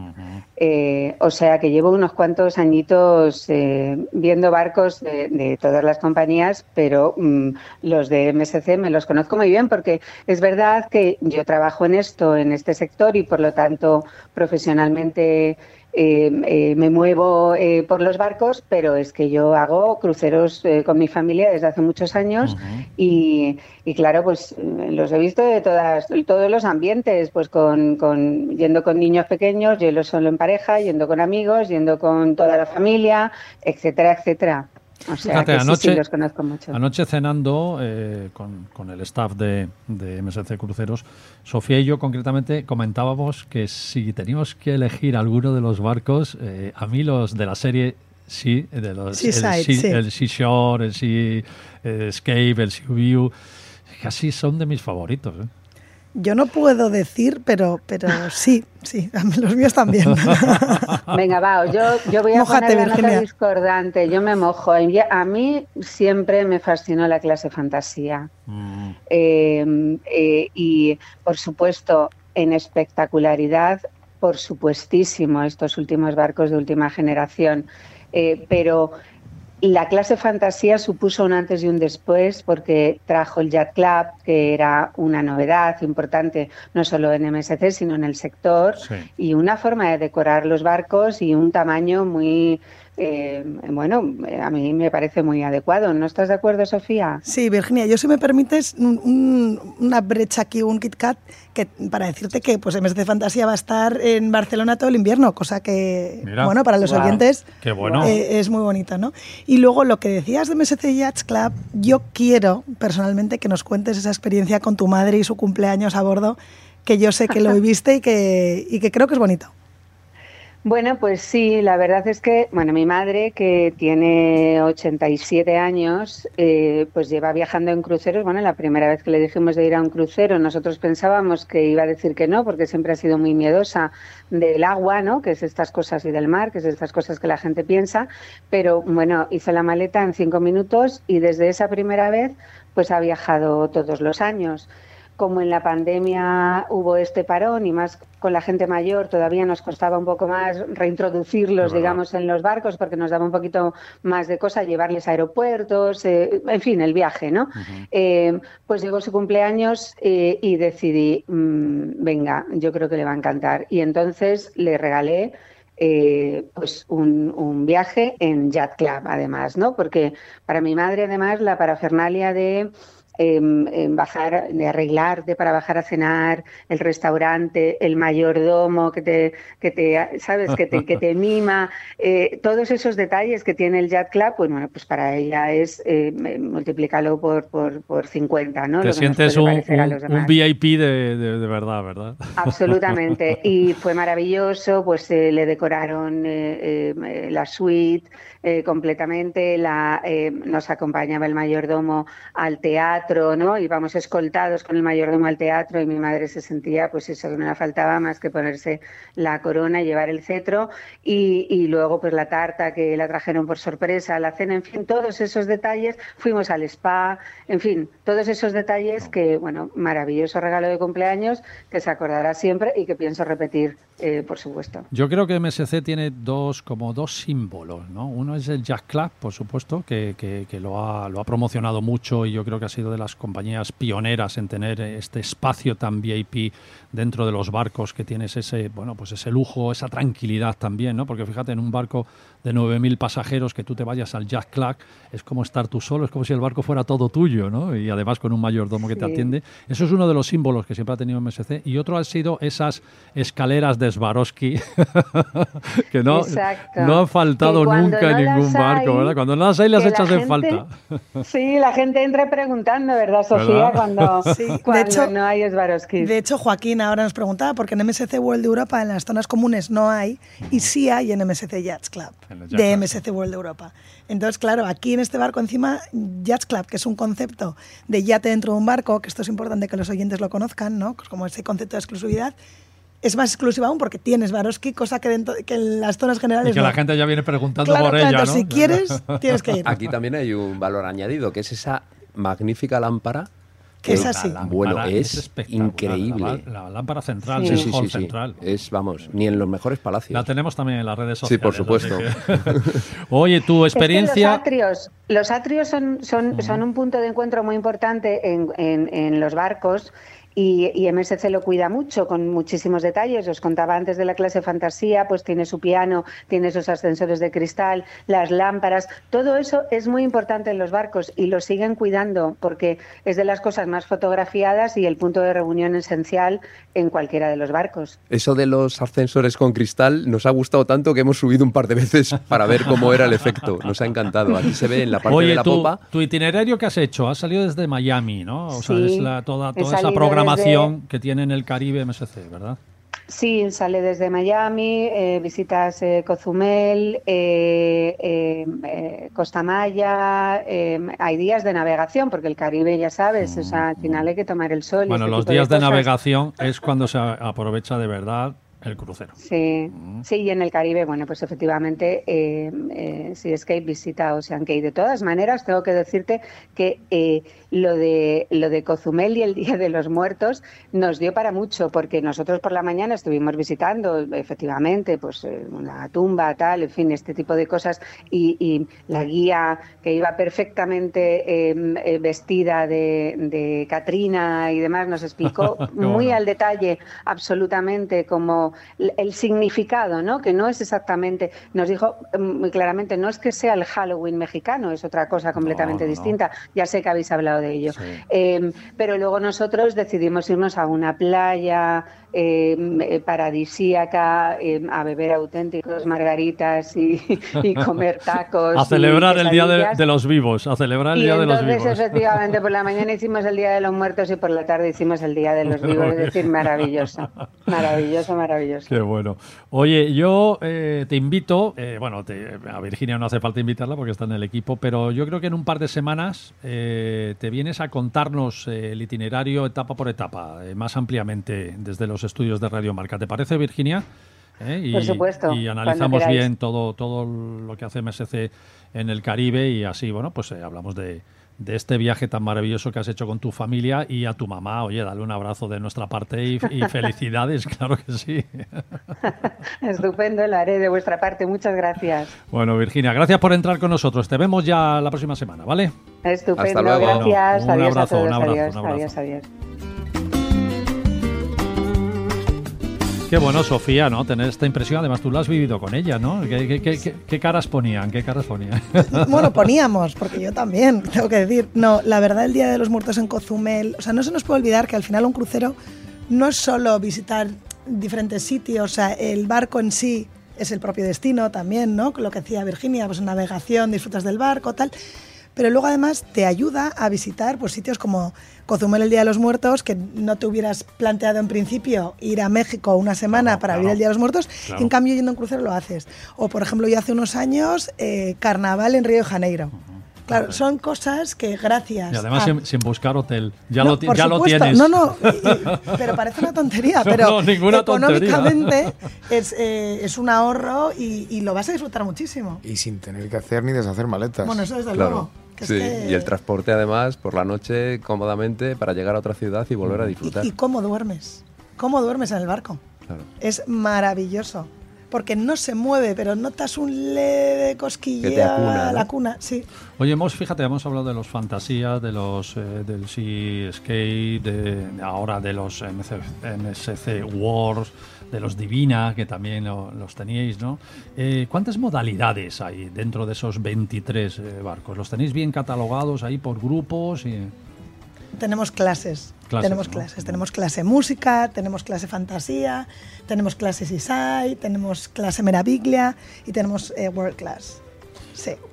Eh, o sea que llevo unos cuantos añitos eh, viendo barcos de, todas las compañías, pero mm, los de MSC me los conozco muy bien porque es verdad que yo trabajo en esto, en este sector y por lo tanto profesionalmente eh, eh, me muevo eh, por los barcos, pero es que yo hago cruceros con mi familia desde hace muchos años y, claro, pues los he visto de todas, todos los ambientes, pues con, con, yendo con niños pequeños, yendo solo en pareja, yendo con amigos, yendo con toda la familia, etcétera, etcétera. Fíjate, anoche, Anoche cenando eh, con, el staff de, de, MSC Cruceros, Sofía y yo concretamente comentábamos que si teníamos que elegir alguno de los barcos, eh, a mí los de la serie sí, de los, el, sea, el Seashore, el Sea Escape, el Sea View, casi son de mis favoritos. ¿eh? Yo no puedo decir, pero, pero sí, sí, los míos también. Venga, va, yo, yo voy a Mójate, poner la nota discordante. Yo me mojo. A mí siempre me fascinó la clase fantasía. Mm. Em, eh, y, por supuesto, en espectacularidad, por supuestísimo, estos últimos barcos de última generación. Eh, pero la clase fantasía supuso un antes y un después porque trajo el Yacht Club, que era una novedad importante no solo en MSC, sino en el sector, y una forma de decorar los barcos y un tamaño muy eh, bueno, a mí me parece muy adecuado. ¿No estás de acuerdo, Sofía? Sí, Virginia, yo si me permites una brecha aquí, un KitKat, que, para decirte que pues MSC Fantasía va a estar en Barcelona todo el invierno, cosa que, bueno, para los oyentes eh, es muy bonita, ¿no? Y luego lo que decías de MSC Yachts Club, yo quiero personalmente que nos cuentes esa experiencia con tu madre y su cumpleaños a bordo, que yo sé que lo viviste y que, y que creo que es bonito. Bueno, pues sí, la verdad es que, bueno, mi madre, que tiene 87 años, eh, pues lleva viajando en cruceros. Bueno, la primera vez que le dijimos de ir a un crucero, nosotros pensábamos que iba a decir que no, porque siempre ha sido muy miedosa del agua, ¿no? Que es estas cosas, y del mar, que es estas cosas que la gente piensa. Pero bueno, hizo la maleta en cinco minutos y desde esa primera vez, pues ha viajado todos los años como en la pandemia hubo este parón y más con la gente mayor, todavía nos costaba un poco más reintroducirlos, digamos, en los barcos porque nos daba un poquito más de cosa llevarles a aeropuertos, eh, en fin, el viaje, ¿no? Eh, pues llegó su cumpleaños eh, y decidí, mm, venga, yo creo que le va a encantar. Y entonces le regalé pues un, un, viaje en Yacht Club, además, ¿no? Porque para mi madre, además, la parafernalia de em, bajar, de arreglarte para bajar a cenar, el restaurante, el mayordomo que te, que te sabes, que te, que te mima, eh, todos esos detalles que tiene el Yacht Club, pues bueno, pues para ella es eh, multiplicarlo por, por, por 50, ¿no? Te sientes un, un, VIP de, de, verdad, ¿verdad? Absolutamente. Y fue maravilloso, pues eh, le decoraron la suite, eh, completamente. La, eh, nos acompañaba el mayordomo al teatro, ¿no? Íbamos escoltados con el mayordomo al teatro y mi madre se sentía, pues eso, que no le faltaba más que ponerse la corona y llevar el cetro. Y, luego, pues la tarta que la trajeron por sorpresa, la cena, en fin, todos esos detalles. Fuimos al spa, en fin, todos esos detalles que, bueno, maravilloso regalo de cumpleaños que se acordará siempre y que pienso repetir, eh, por supuesto. Yo creo que MSC tiene dos, como dos símbolos, ¿no? Uno es el Jazz Club, por supuesto, que, que, lo, ha, lo ha promocionado mucho y yo creo que ha sido de las compañías pioneras en tener este espacio tan VIP dentro de los barcos que tienes ese, bueno, pues ese lujo, esa tranquilidad también, ¿no? Porque fíjate, en un barco de 9.000 pasajeros que tú te vayas al Jack Clark, es como estar tú solo, es como si el barco fuera todo tuyo, ¿no? Y además con un mayordomo que te atiende. Eso es uno de los símbolos que siempre ha tenido MSC. Y otro ha sido esas escaleras de Swarovski, que no, no han faltado nunca en ningún barco, ¿verdad? Cuando no las hay, las echas en falta. sí, la gente entra preguntando, ¿verdad, Sofía? Cuando, de hecho, no hay Swarovski. De hecho, Joaquín ahora nos preguntaba, porque en MSC World Europa, en las zonas comunes no hay, y sí hay en MSC Yachts Club de MSC World Europa. Entonces, claro, aquí en este barco encima, Yacht Club, que es un concepto de yate dentro de un barco, que esto es importante que los oyentes lo conozcan, ¿no? Como ese concepto de exclusividad, es más exclusiva aún porque tienes Varoski, cosa que, dentro, que en las zonas generales. Y que la gente ya viene preguntando por ella. ¿no? Si quieres, tienes que ir. Aquí también hay un valor añadido, que es esa magnífica lámpara es así. Bueno, es, increíble. La, lámpara central, sí. sí, sí, central. Es, vamos, ni en los mejores palacios. La tenemos también en las redes sociales. Sí, por supuesto. Oye, tu experiencia... los atrios, los atrios son, son, son un punto de encuentro muy importante en, en, en los barcos y, MSC lo cuida mucho, con muchísimos detalles. Os contaba antes de la clase fantasía, pues tiene su piano, tiene sus ascensores de cristal, las lámparas. Todo eso es muy importante en los barcos y lo siguen cuidando porque es de las cosas más fotografiadas y el punto de reunión esencial en cualquiera de los barcos. Eso de los ascensores con cristal nos ha gustado tanto que hemos subido un par de veces para ver cómo era el efecto. Nos ha encantado. Aquí se ve en la parte de la popa. Tu itinerario que has hecho ha salido desde Miami, ¿no? O sea, es la, toda, toda esa programación que tiene en el Caribe MSC, ¿verdad? Sí, sale desde Miami, eh, visitas eh, Cozumel, eh, Costa Maya, hay días de navegación, porque el Caribe, ya sabes, al final hay que tomar el sol. Bueno, los días de navegación es cuando se aprovecha de verdad el crucero. Sí, mm. sí, y en el Caribe, bueno, pues efectivamente, eh, eh, si es que visita Ocean Gate. De todas maneras, tengo que decirte que eh, lo, de, lo de Cozumel y el Día de los Muertos nos dio para mucho, porque nosotros por la mañana estuvimos visitando, efectivamente, pues una tumba, tal, en fin, este tipo de cosas, y, la guía que iba perfectamente em, vestida de, de Catrina y demás nos explicó muy al detalle, absolutamente, cómo el significado, ¿no? Que no es exactamente, nos dijo mm, muy claramente, no es que sea el Halloween mexicano, es otra cosa completamente distinta. Ya sé que habéis hablado de ello. Em, pero luego nosotros decidimos irnos a una playa eh, paradisíaca, em, a beber auténticos margaritas y, comer tacos. a celebrar el Día de, los Vivos, a celebrar el Día de los Vivos. Entonces, efectivamente, por la mañana hicimos el Día de los Muertos y por la tarde hicimos el Día de los Vivos. Es decir, maravilloso, maravilloso, maravilloso. Qué bueno. Oye, yo eh, te invito, eh, bueno, a Virginia no hace falta invitarla porque está en el equipo, pero yo creo que en un par de semanas te vienes a contarnos el itinerario etapa por etapa, más ampliamente desde los estudios de Radio Marca. ¿Te parece, Virginia? ¿Eh? Y, Por supuesto. Y analizamos bien todo, todo lo que hace MSC en el Caribe y así, bueno, pues eh, hablamos de, de, este viaje tan maravilloso que has hecho con tu familia y a tu mamá. Oye, dale un abrazo de nuestra parte y, felicidades, claro que sí. Estupendo, lo haré de vuestra parte. Muchas gracias. Bueno, Virginia, gracias por entrar con nosotros. Te vemos ya la próxima semana, ¿vale? Estupendo, gracias. un abrazo, Un abrazo, adiós, adiós. adiós. Qué bueno, Sofía, ¿no? Tener esta impresión. Además, tú lo has vivido con ella, ¿no? ¿Qué, caras ponían? ¿Qué caras ponían? Bueno, poníamos, porque yo también, tengo que decir. No, la verdad, el Día de los Muertos en Cozumel... O sea, no se nos puede olvidar que al final un crucero no es solo visitar diferentes sitios, o sea, el barco en sí es el propio destino también, ¿no? Lo que decía Virginia, pues navegación, disfrutas del barco, tal pero luego además te ayuda a visitar pues, sitios como Cozumel el Día de los Muertos, que no te hubieras planteado en principio ir a México una semana para vivir el Día de los Muertos, en cambio yendo un crucero lo haces. O por ejemplo, yo hace unos años, eh, Carnaval en Río de Janeiro. Claro, son cosas que gracias. Y además sin, buscar hotel. Ya, lo, ya lo, tienes. No, no, pero parece una tontería. pero económicamente Es, eh, es, un ahorro y, lo vas a disfrutar muchísimo. Y sin tener que hacer ni deshacer maletas. Bueno, eso desde luego. Sí, y el transporte además por la noche cómodamente para llegar a otra ciudad y volver a disfrutar. ¿Y, cómo duermes? ¿Cómo duermes en el barco? Es maravilloso. Porque no se mueve, pero notas un leve cosquilleo la cuna, sí. Oye, hemos, fíjate, hemos hablado de los fantasías, de los eh, del Sea Skate, de, ahora de los MSC Wars, de los Divina, que también los teníais, ¿no? Eh, ¿Cuántas modalidades hay dentro de esos 23 eh, barcos? ¿Los tenéis bien catalogados ahí por grupos? Y... Tenemos clases. tenemos clases. Tenemos clase música, tenemos clase fantasía, tenemos clase Isai, tenemos clase Meraviglia y tenemos eh, World Class.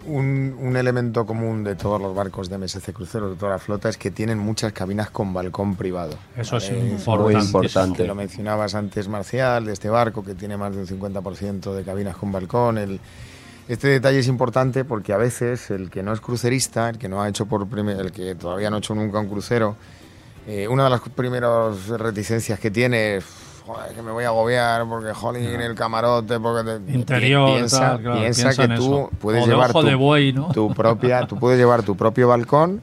Un, elemento común de todos los barcos de MSC Cruceros, de toda la flota, es que tienen muchas cabinas con balcón privado. Eso es muy importante. Lo mencionabas antes, Marcial, de este barco que tiene más de un 50% de cabinas con balcón. El, este detalle es importante porque a veces el que no es crucerista, el que no ha hecho por el que todavía no ha hecho nunca un crucero, eh, una de las primeras reticencias que tiene es joder, que me voy a agobiar porque jolín en el camarote, porque interior, piensa, piensa, que tú puedes llevar tu, propia, tú puedes llevar tu propio balcón.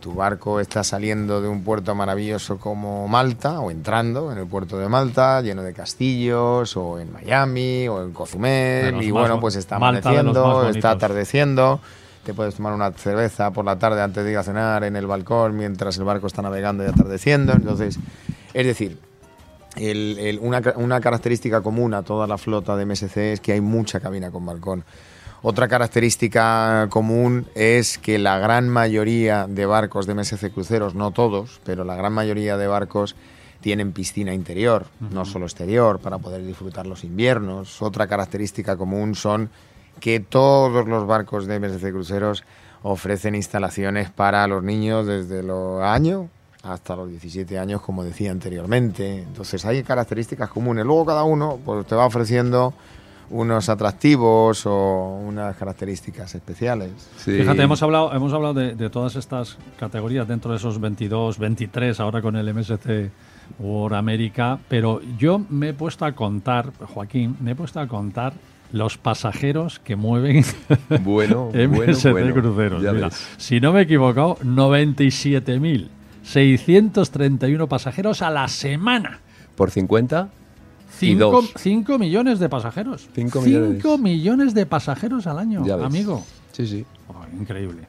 Tu barco está saliendo de un puerto maravilloso como Malta o entrando en el puerto de Malta, lleno de castillos, o en Miami o en Cozumel y bueno, pues está amaneciendo, está atardeciendo. Te puedes tomar una cerveza por la tarde antes de ir a cenar en el balcón mientras el barco está navegando y atardeciendo. Entonces, es decir, una, característica común a toda la flota de MSC es que hay mucha cabina con balcón. Otra característica común es que la gran mayoría de barcos de MSC Cruceros, no todos, pero la gran mayoría de barcos tienen piscina interior, no solo exterior, para poder disfrutar los inviernos. Otra característica común son que todos los barcos de MSC Cruceros ofrecen instalaciones para los niños desde los años hasta los 17 años, como decía anteriormente. Entonces hay características comunes. Luego cada uno pues, te va ofreciendo unos atractivos o unas características especiales. Fíjate, hemos hablado, hemos hablado de, todas estas categorías dentro de esos 22, 23, ahora con el MSC World América, pero yo me he puesto a contar, Joaquín, me he puesto a contar los pasajeros que mueven bueno, MSC bueno, Cruceros. si no me he equivocado, 97.000 631 pasajeros a la semana. ¿Por 50? 5 millones de pasajeros. 5 millones. millones de pasajeros al año, amigo. Sí, sí. increíble,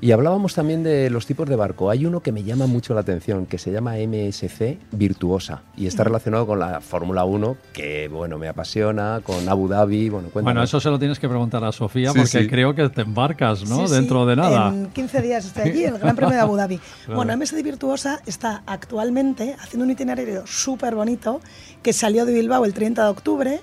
Y hablábamos también de los tipos de barco. Hay uno que me llama mucho la atención, que se llama MSC Virtuosa, y está relacionado con la Fórmula 1, que bueno, me apasiona, con Abu Dhabi. Bueno, bueno, eso se lo tienes que preguntar a Sofía, porque creo que te embarcas, ¿no? Dentro de nada. En 15 días estoy allí, el Gran Premio de Abu Dhabi. Bueno, MSC Virtuosa está actualmente haciendo un itinerario súper bonito que salió de Bilbao el 30 de octubre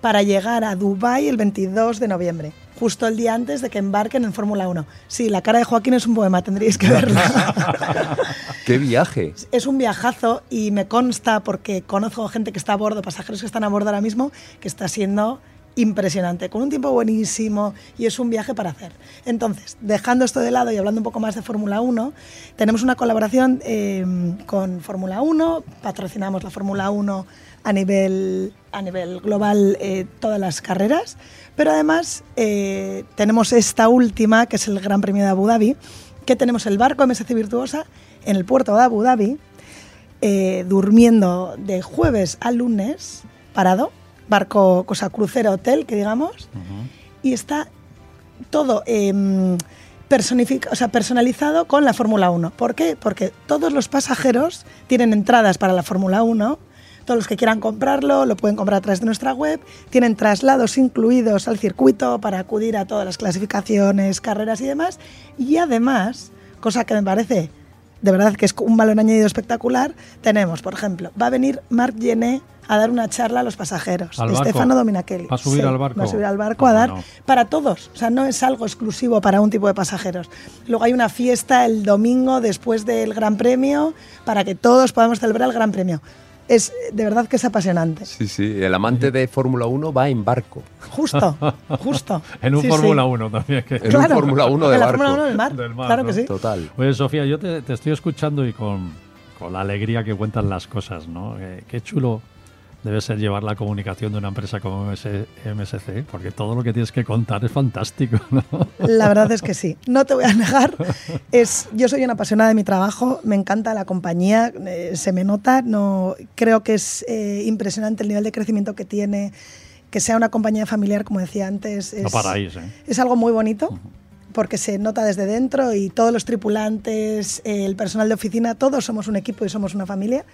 para llegar a Dubái el 22 de noviembre justo el día antes de que embarquen en Fórmula 1. Sí, la cara de Joaquín es un poema, tendríais que verla. ¡Qué viaje! Es un viajazo y me consta, porque conozco gente que está a bordo, pasajeros que están a bordo ahora mismo, que está siendo impresionante, con un tiempo buenísimo y es un viaje para hacer. Entonces, dejando esto de lado y hablando un poco más de Fórmula 1, tenemos una colaboración eh, con Fórmula 1, patrocinamos la Fórmula 1 a nivel, a nivel global eh, todas las carreras, pero además eh, tenemos esta última, que es el Gran Premio de Abu Dhabi, que tenemos el barco MSC Virtuosa en el puerto de Abu Dhabi, eh, durmiendo de jueves a lunes, parado, barco, cosa crucero hotel, que digamos, y está todo em, o sea, personalizado con la Fórmula 1. ¿Por qué? Porque todos los pasajeros tienen entradas para la Fórmula 1 Todos los que quieran comprarlo lo pueden comprar a través de nuestra web. Tienen traslados incluidos al circuito para acudir a todas las clasificaciones, carreras y demás. Y además, cosa que me parece de verdad que es un valor añadido espectacular, tenemos, por ejemplo, va a venir Marc Gené a dar una charla a los pasajeros. ¿Al Stefano Dominachelli. ¿Va a subir al barco? Va a subir al barco a dar para todos. O sea, no es algo exclusivo para un tipo de pasajeros. Luego hay una fiesta el domingo después del Gran Premio para que todos podamos celebrar el Gran Premio es de verdad que es apasionante. Sí, sí, el amante de Fórmula 1 va en barco. Justo, justo. en un Fórmula 1 también. Que... En un Fórmula 1 de en barco. Fórmula 1 del mar, claro que sí. Total. Oye, Sofía, yo te, te, estoy escuchando y con, con la alegría que cuentan las cosas, ¿no? Eh, qué chulo debe ser llevar la comunicación de una empresa como MSC, porque todo lo que tienes que contar es fantástico. ¿no? La verdad es que sí, no te voy a negar. Es, yo soy una apasionada de mi trabajo, me encanta la compañía, eh, se me nota, no, creo que es eh, impresionante el nivel de crecimiento que tiene, que sea una compañía familiar, como decía antes. Es, no paráis, ¿eh? es algo muy bonito. Uh -huh porque se nota desde dentro y todos los tripulantes, el personal de oficina, todos somos un equipo y somos una familia.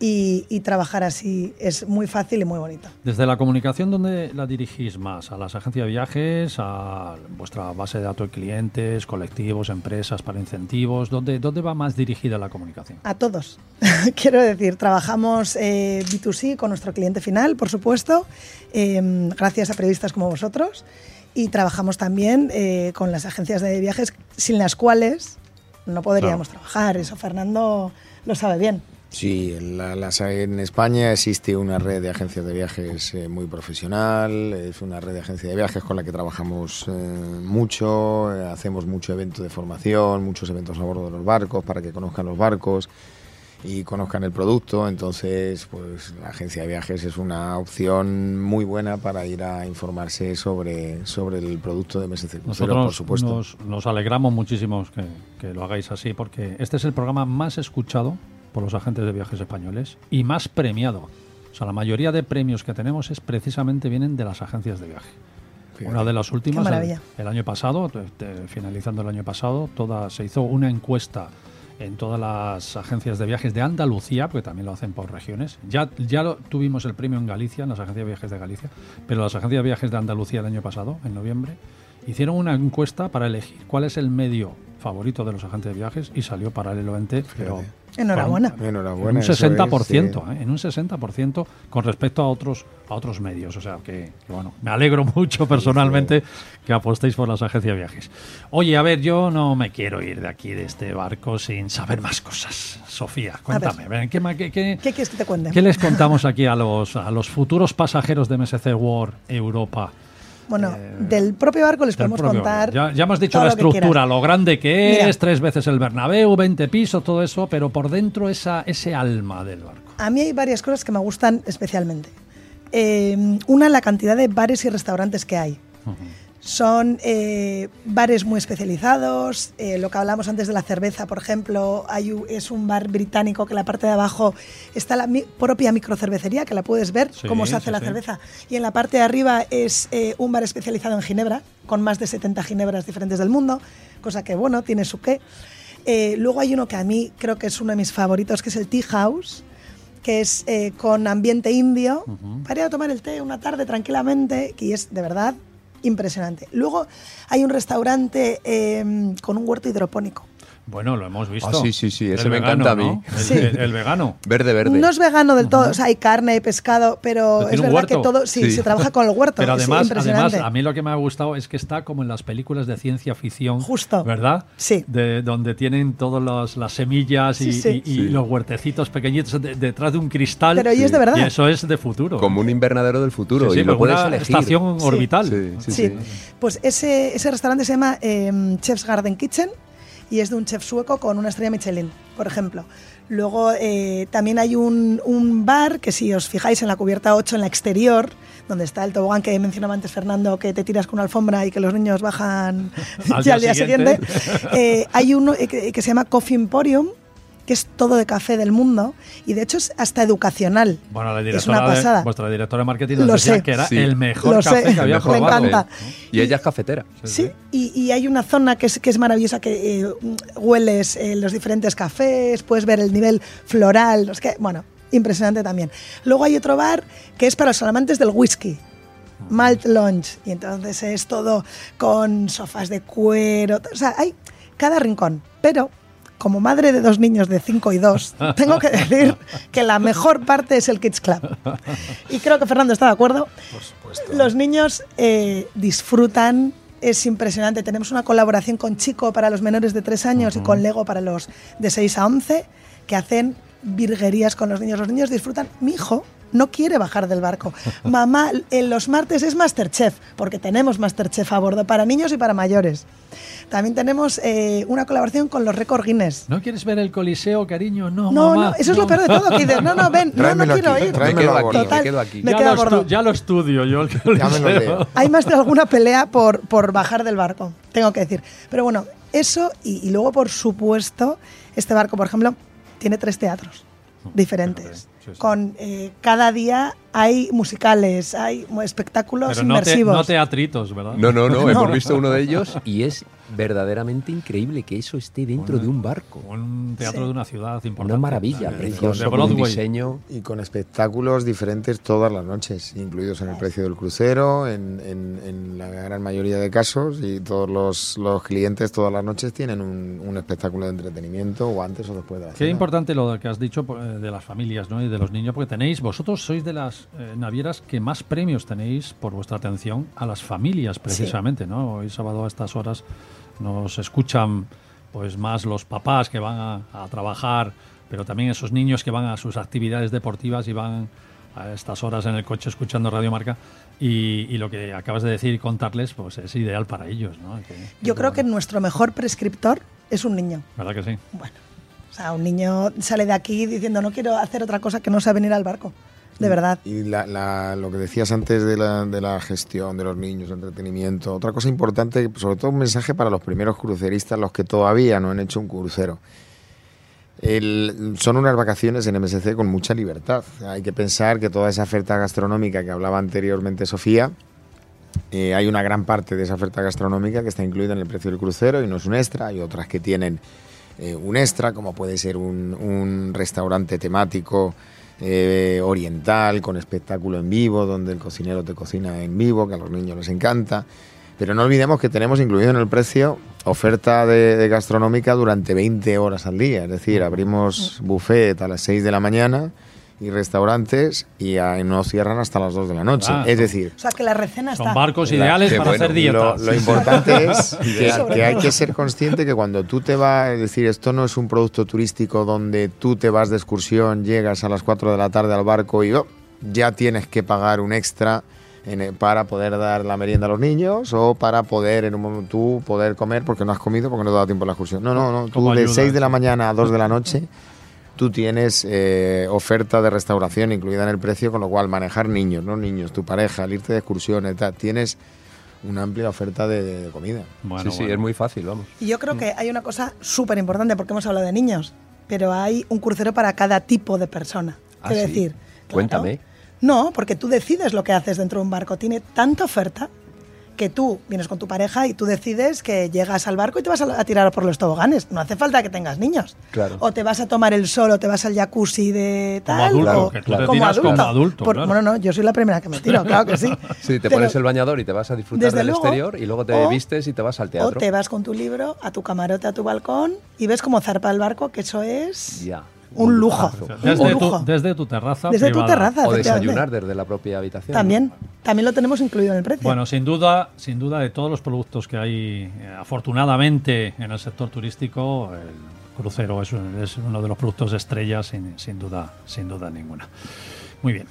Y, y, trabajar así es muy fácil y muy bonito. Desde la comunicación, ¿dónde la dirigís más? ¿A las agencias de viajes? ¿A vuestra base de datos de clientes, colectivos, empresas para incentivos? ¿Dónde, dónde va más dirigida la comunicación? A todos. Quiero decir, trabajamos eh, B2C con nuestro cliente final, por supuesto, eh, gracias a periodistas como vosotros. Y trabajamos también eh, con las agencias de viajes, sin las cuales no podríamos claro. trabajar. Eso Fernando lo sabe bien. Sí, la, la, en España existe una red de agencias de viajes eh, muy profesional, es una red de agencias de viajes con la que trabajamos eh, mucho, eh, hacemos mucho evento de formación, muchos eventos a bordo de los barcos para que conozcan los barcos y conozcan el producto, entonces pues la agencia de viajes es una opción muy buena para ir a informarse sobre, sobre el producto de MSC Nosotros por supuesto. Nos, nos alegramos muchísimo que, que lo hagáis así porque este es el programa más escuchado por los agentes de viajes españoles y más premiado. O sea, la mayoría de premios que tenemos es precisamente vienen de las agencias de viaje. Fíjate. Una de las últimas, el, el, año pasado, finalizando el año pasado, toda, se hizo una encuesta en todas las agencias de viajes de Andalucía, porque también lo hacen por regiones. Ya, ya lo, tuvimos el premio en Galicia, en las agencias de viajes de Galicia, pero las agencias de viajes de Andalucía el año pasado, en noviembre, hicieron una encuesta para elegir cuál es el medio favorito de los agentes de viajes y salió paralelo 20, pero Enhorabuena. Con, Enhorabuena. En un 60%, es, sí. ¿eh? en un 60% con respecto a otros a otros medios, o sea que, que bueno, me alegro mucho personalmente sí, sí. que apostéis por las agencias de viajes. Oye, a ver, yo no me quiero ir de aquí de este barco sin saber más cosas. Sofía, cuéntame, ver, ¿qué, qué, qué, ¿qué quieres que te cuente? ¿Qué les contamos aquí a los a los futuros pasajeros de MSC World Europa? Bueno, eh, del propio barco les podemos contar. Ya, ya, hemos dicho la estructura, lo, lo, grande que Mira, es, tres veces el Bernabéu, 20 pisos, todo eso, pero por dentro esa, ese alma del barco. A mí hay varias cosas que me gustan especialmente. Eh, una, la cantidad de bares y restaurantes que hay. Uh -huh. Son eh, bares muy especializados. Eh, lo que hablamos antes de la cerveza, por ejemplo, hay, es un bar británico que en la parte de abajo está la mi, propia microcervecería, que la puedes ver sí, cómo se hace sí, la sí. cerveza. Y en la parte de arriba es eh, un bar especializado en Ginebra, con más de 70 ginebras diferentes del mundo, cosa que, bueno, tiene su qué. Luego hay uno que a mí creo que es uno de mis favoritos, que es el Tea House, que es eh, con ambiente indio, uh -huh. para ir a tomar el té una tarde tranquilamente, y es de verdad impresionante. Luego hay un restaurante eh, con un huerto hidropónico. Bueno, lo hemos visto. Ah, sí, sí, sí, ese el me vegano, encanta a mí. ¿no? El, sí. el, el, vegano. Verde, verde. No es vegano del todo, o sea, hay carne, pescado, pero, es verdad huerto. que todo, sí, sí, se trabaja con el huerto. Pero además, además, a mí lo que me ha gustado es que está como en las películas de ciencia ficción. Justo. ¿Verdad? Sí. De, donde tienen todas las semillas y, sí, y, y los huertecitos pequeñitos de, detrás de un cristal. Pero y es de verdad. Y eso es de futuro. Como un invernadero del futuro. y lo puedes una elegir. estación orbital. Sí, Pues ese, ese restaurante se llama eh, Chef's Garden Kitchen y es de un chef sueco con una estrella Michelin, por ejemplo. Luego eh, también hay un, un, bar que si os fijáis en la cubierta 8 en la exterior, donde está el tobogán que mencionaba antes Fernando, que te tiras con una alfombra y que los niños bajan al ya día al día siguiente, siguiente eh, hay uno eh, que, que se llama Coffee Emporium, que es todo de café del mundo y de hecho es hasta educacional. Bueno, la es una pasada. De, vuestra directora de marketing nos Lo decía sé. que era sí. el mejor Lo café sé. que había Me probado. encanta. Y ella es cafetera. Sí, sí. Y, y, hay una zona que es, que es maravillosa, que eh, hueles eh, los diferentes cafés, puedes ver el nivel floral, los que, bueno, impresionante también. Luego hay otro bar que es para los amantes del whisky. Malt Lounge. Y entonces es todo con sofás de cuero. O sea, hay cada rincón. Pero como madre de dos niños de 5 y 2, tengo que decir que la mejor parte es el Kids Club. Y creo que Fernando está de acuerdo. Por supuesto. Los niños eh, disfrutan, es impresionante. Tenemos una colaboración con Chico para los menores de 3 años y con Lego para los de 6 a 11, que hacen virguerías con los niños. Los niños disfrutan. Mi hijo no quiere bajar del barco. Mamá, en los martes es Masterchef, porque tenemos Masterchef a bordo para niños y para mayores. También tenemos eh, una colaboración con los Record Guinness. ¿No quieres ver el Coliseo, cariño? No, No, mamá, no, eso es lo peor de todo, que dices, no, no, ven, no, no quiero aquí, ir. Me quedo aquí, me quedo aquí. Me ya, lo ya estudio yo el Ya me lo Coliseo. leo. Hay más de alguna pelea por, por bajar del barco, tengo que decir. Pero bueno, eso y, y luego, por supuesto, este barco, por ejemplo, tiene tres teatros diferentes. Con eh, cada día hay musicales, hay espectáculos Pero no, te, inmersivos. no teatritos, ¿verdad? No, no, no, No. hemos visto uno de ellos y es verdaderamente increíble que eso esté dentro de un barco. Un teatro Sí. de una ciudad importante. Una maravilla, De precioso, con un diseño. Y con espectáculos diferentes todas las noches, incluidos en el precio del crucero, en, en- en la gran mayoría de casos, y todos los, los clientes todas las noches tienen un, un espectáculo de entretenimiento, o antes o después de la Qué cena. importante lo que has dicho eh, de las familias ¿no? y de los niños, porque tenéis, vosotros sois de las eh, navieras que más premios tenéis por vuestra atención a las familias, precisamente, ¿no? Hoy sábado a estas horas nos escuchan pues más los papás que van a, a trabajar, pero también esos niños que van a sus actividades deportivas y van a estas horas en el coche escuchando Radio Marca y, y lo que acabas de decir y contarles pues es ideal para ellos, ¿no? Que- Yo creo que nuestro mejor prescriptor es un niño. ¿Verdad que sí? Bueno, o sea, un niño sale de aquí diciendo no quiero hacer otra cosa que no sea venir al barco. De verdad. Y la- la- lo que decías antes de la, de la gestión de los niños, entretenimiento, otra cosa importante, sobre todo un mensaje para los primeros cruceristas, los que todavía no han hecho un crucero. El- son unas vacaciones en MSC con mucha libertad. Hay que pensar que toda esa oferta gastronómica que hablaba anteriormente Sofía, eh, hay una gran parte de esa oferta gastronómica que está incluida en el precio del crucero y no es un extra. Hay otras que tienen eh, un extra, como puede ser un, un restaurante temático eh, oriental con espectáculo en vivo, donde el cocinero te cocina en vivo, que a los niños les encanta. Pero no olvidemos que tenemos incluido en el precio oferta de, de gastronómica durante 20 horas al día. Es decir, abrimos buffet a las 6 de la mañana y restaurantes y a- no cierran hasta las 2 de la noche. Ah, es decir, O sea, que la recena está. Son barcos La- ideales qué para bueno. hacer lo, dietas. lo importante es que, que hay que ser consciente que cuando tú te vas, es decir, esto no es un producto turístico donde tú te vas de excursión, llegas a las 4 de la tarde al barco y oh, ya tienes que pagar un extra en el- para poder dar la merienda a los niños o para poder en un momento tú poder comer porque no has comido porque no te ha dado tiempo a la excursión. No, no, no. Tú de ayuda, 6 de la mañana a 2 de la noche tú tienes eh, oferta de restauración incluida en el precio, con lo cual manejar niños, no niños, tu pareja, al irte de excursiones, tal, tienes una amplia oferta de, de comida. Bueno, sí, sí, bueno. es muy fácil, vamos. Y yo creo que hay una cosa súper importante, porque hemos hablado de niños, pero hay un crucero para cada tipo de persona. Ah, sí. decir, claro. Cuéntame. No, porque tú decides lo que haces dentro de un barco. Tiene tanta oferta que tú vienes con tu pareja y tú decides que llegas al barco y te vas a, a tirar por los toboganes. No hace falta que tengas niños. Claro. O te vas a tomar el sol o te vas al jacuzzi de Como tal. adulto, o que tú te como adulto, Por- claro. Bueno, no, yo soy la primera que me tiro, claro que sí. Sí, te Pero- pones el bañador y te vas a disfrutar Desde del luego, exterior y luego te o- vistes y te vas al O teatro. te vas con tu libro a tu camarote, a tu balcón y ves cómo zarpa el barco, que eso es Ya. Un lujo. Un Desde lujo. tu, desde tu terraza Desde tu terraza. O desayunar desde la propia habitación. También, también lo tenemos incluido en el precio. Bueno, sin duda, sin duda de todos los productos que hay, eh, afortunadamente en el sector turístico, el crucero es, un- es uno de los productos estrellas sin, sin duda, sin duda ninguna. Muy bien.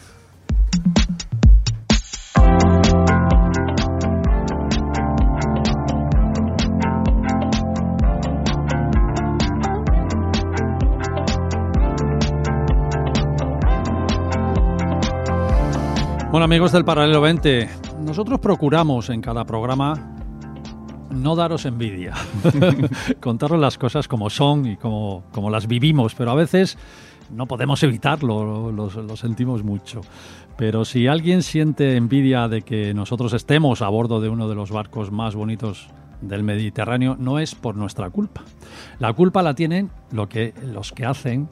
Bueno, amigos del Paralelo 20, nosotros procuramos en cada programa no daros envidia, contaros las cosas como son y como, como las vivimos, pero a veces no podemos evitarlo, lo, lo sentimos mucho. Pero si alguien siente envidia de que nosotros estemos a bordo de uno de los barcos más bonitos del Mediterráneo, no es por nuestra culpa. La culpa la tienen lo que, los que hacen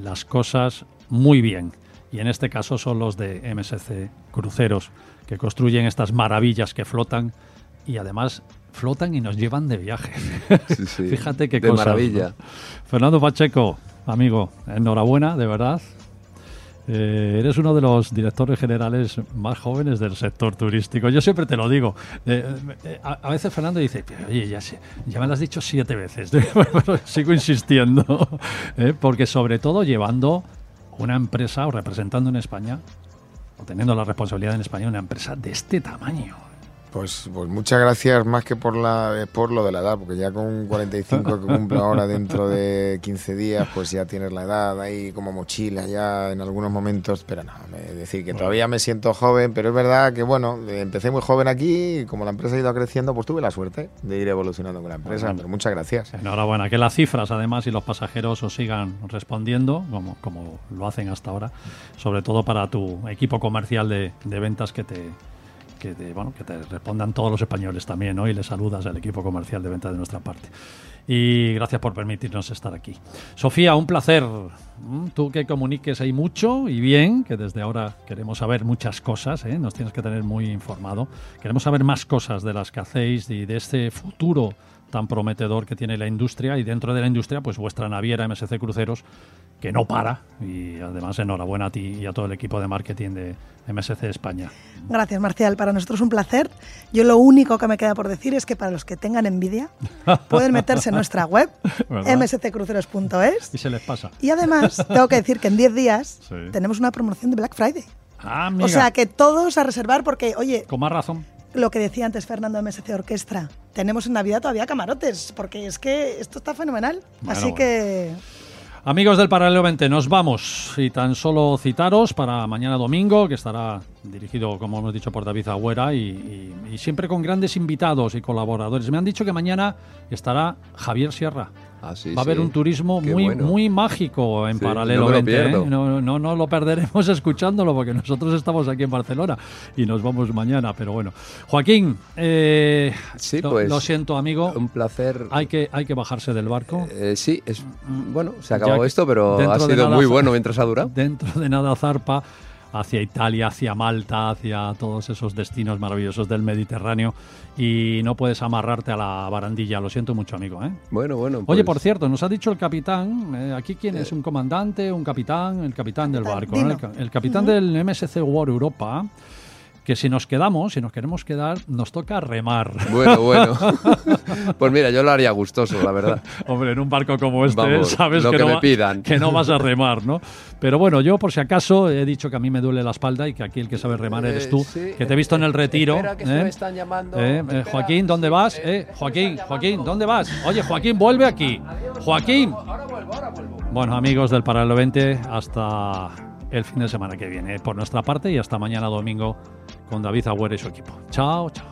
las cosas muy bien. Y en este caso son los de MSC Cruceros, que construyen estas maravillas que flotan y además flotan y nos llevan de viaje. Fíjate qué de maravilla. Fernando Pacheco, amigo, enhorabuena, de verdad. Eh, eres uno de los directores generales más jóvenes del sector turístico. Yo siempre te lo digo. Eh, eh, a, veces Fernando dice, oye, ya, ya me lo has dicho siete veces. sigo insistiendo. porque sobre todo llevando una empresa o representando en España, o teniendo la responsabilidad en España, una empresa de este tamaño. Pues, pues muchas gracias más que por la por lo de la edad, porque ya con 45 que cumplo ahora dentro de 15 días, pues ya tienes la edad ahí como mochila ya en algunos momentos, pero no, es decir que todavía me siento joven, pero es verdad que bueno, empecé muy joven aquí y como la empresa ha ido creciendo, pues tuve la suerte de ir evolucionando con la empresa, pero muchas gracias. Enhorabuena, que las cifras además y los pasajeros os sigan respondiendo como, como lo hacen hasta ahora, sobre todo para tu equipo comercial de, de ventas que te que te, bueno, que te respondan todos los españoles también, ¿no? Y les saludas al equipo comercial de venta de nuestra parte. Y gracias por permitirnos estar aquí. Sofía, un placer. Mm, tú que comuniques ahí mucho y bien, que desde ahora queremos saber muchas cosas, ¿eh? nos tienes que tener muy informado. Queremos saber más cosas de las que hacéis y de este futuro tan prometedor que tiene la industria y dentro de la industria, pues vuestra naviera MSC Cruceros, que no para. Y además, enhorabuena a ti y a todo el equipo de marketing de MSC España. Gracias, Marcial. Para nosotros es un placer. Yo lo único que me queda por decir es que para los que tengan envidia, pueden meterse en nuestra web, msccruceros.es. Y se les pasa. Y además, tengo que decir que en 10 días tenemos una promoción de Black Friday. Ah, o sea, que todos a reservar porque, oye... Con más razón lo que decía antes Fernando MSC Orquestra. Tenemos en Navidad todavía camarotes, porque es que esto está fenomenal. Así que. Amigos del Paralelo 20, nos vamos y tan solo citaros para mañana domingo, que estará dirigido, como hemos dicho, por David Agüera y, y siempre con grandes invitados y colaboradores. Me han dicho que mañana estará Javier Sierra. Ah, Va a haber un turismo muy, muy mágico en paralelo. No, ¿eh? no, no, lo perderemos escuchándolo porque nosotros estamos aquí en Barcelona y nos vamos mañana. Pero bueno, Joaquín, eh, lo, pues, siento, amigo. Un placer. Hay que, hay que bajarse del barco. Eh, sí, es bueno, se ha acabado esto, pero ha sido muy bueno mientras ha durado. Dentro de nada zarpa hacia Italia, hacia Malta, hacia todos esos destinos maravillosos del Mediterráneo y no puedes amarrarte a la barandilla. Lo siento mucho, amigo. ¿eh? Bueno, bueno. Oye, pues por cierto, nos ha dicho el capitán, eh, aquí quién es, eh. un comandante, un capitán, el capitán, del barco, el, capitán del MSC War Europa que si nos quedamos, si nos queremos quedar, nos toca remar. Bueno, bueno. pues mira, yo lo haría gustoso, la verdad. Hombre, en un barco como este, sabes que, no pidan. que no vas a remar, ¿no? Pero bueno, yo por si acaso he dicho que a mí me duele la espalda y que aquí el que sabe remar eres tú, eh, que te he visto en el retiro. que ¿eh? me están llamando. ¿Eh? Joaquín, ¿dónde vas? Joaquín, Joaquín, ¿dónde vas? Oye, Joaquín, vuelve aquí. Joaquín. Ahora vuelvo, ahora vuelvo. Bueno, amigos del Paralelo 20, hasta el fin de semana que viene por nuestra parte y hasta mañana domingo con David Agüero y su equipo. Chao, chao.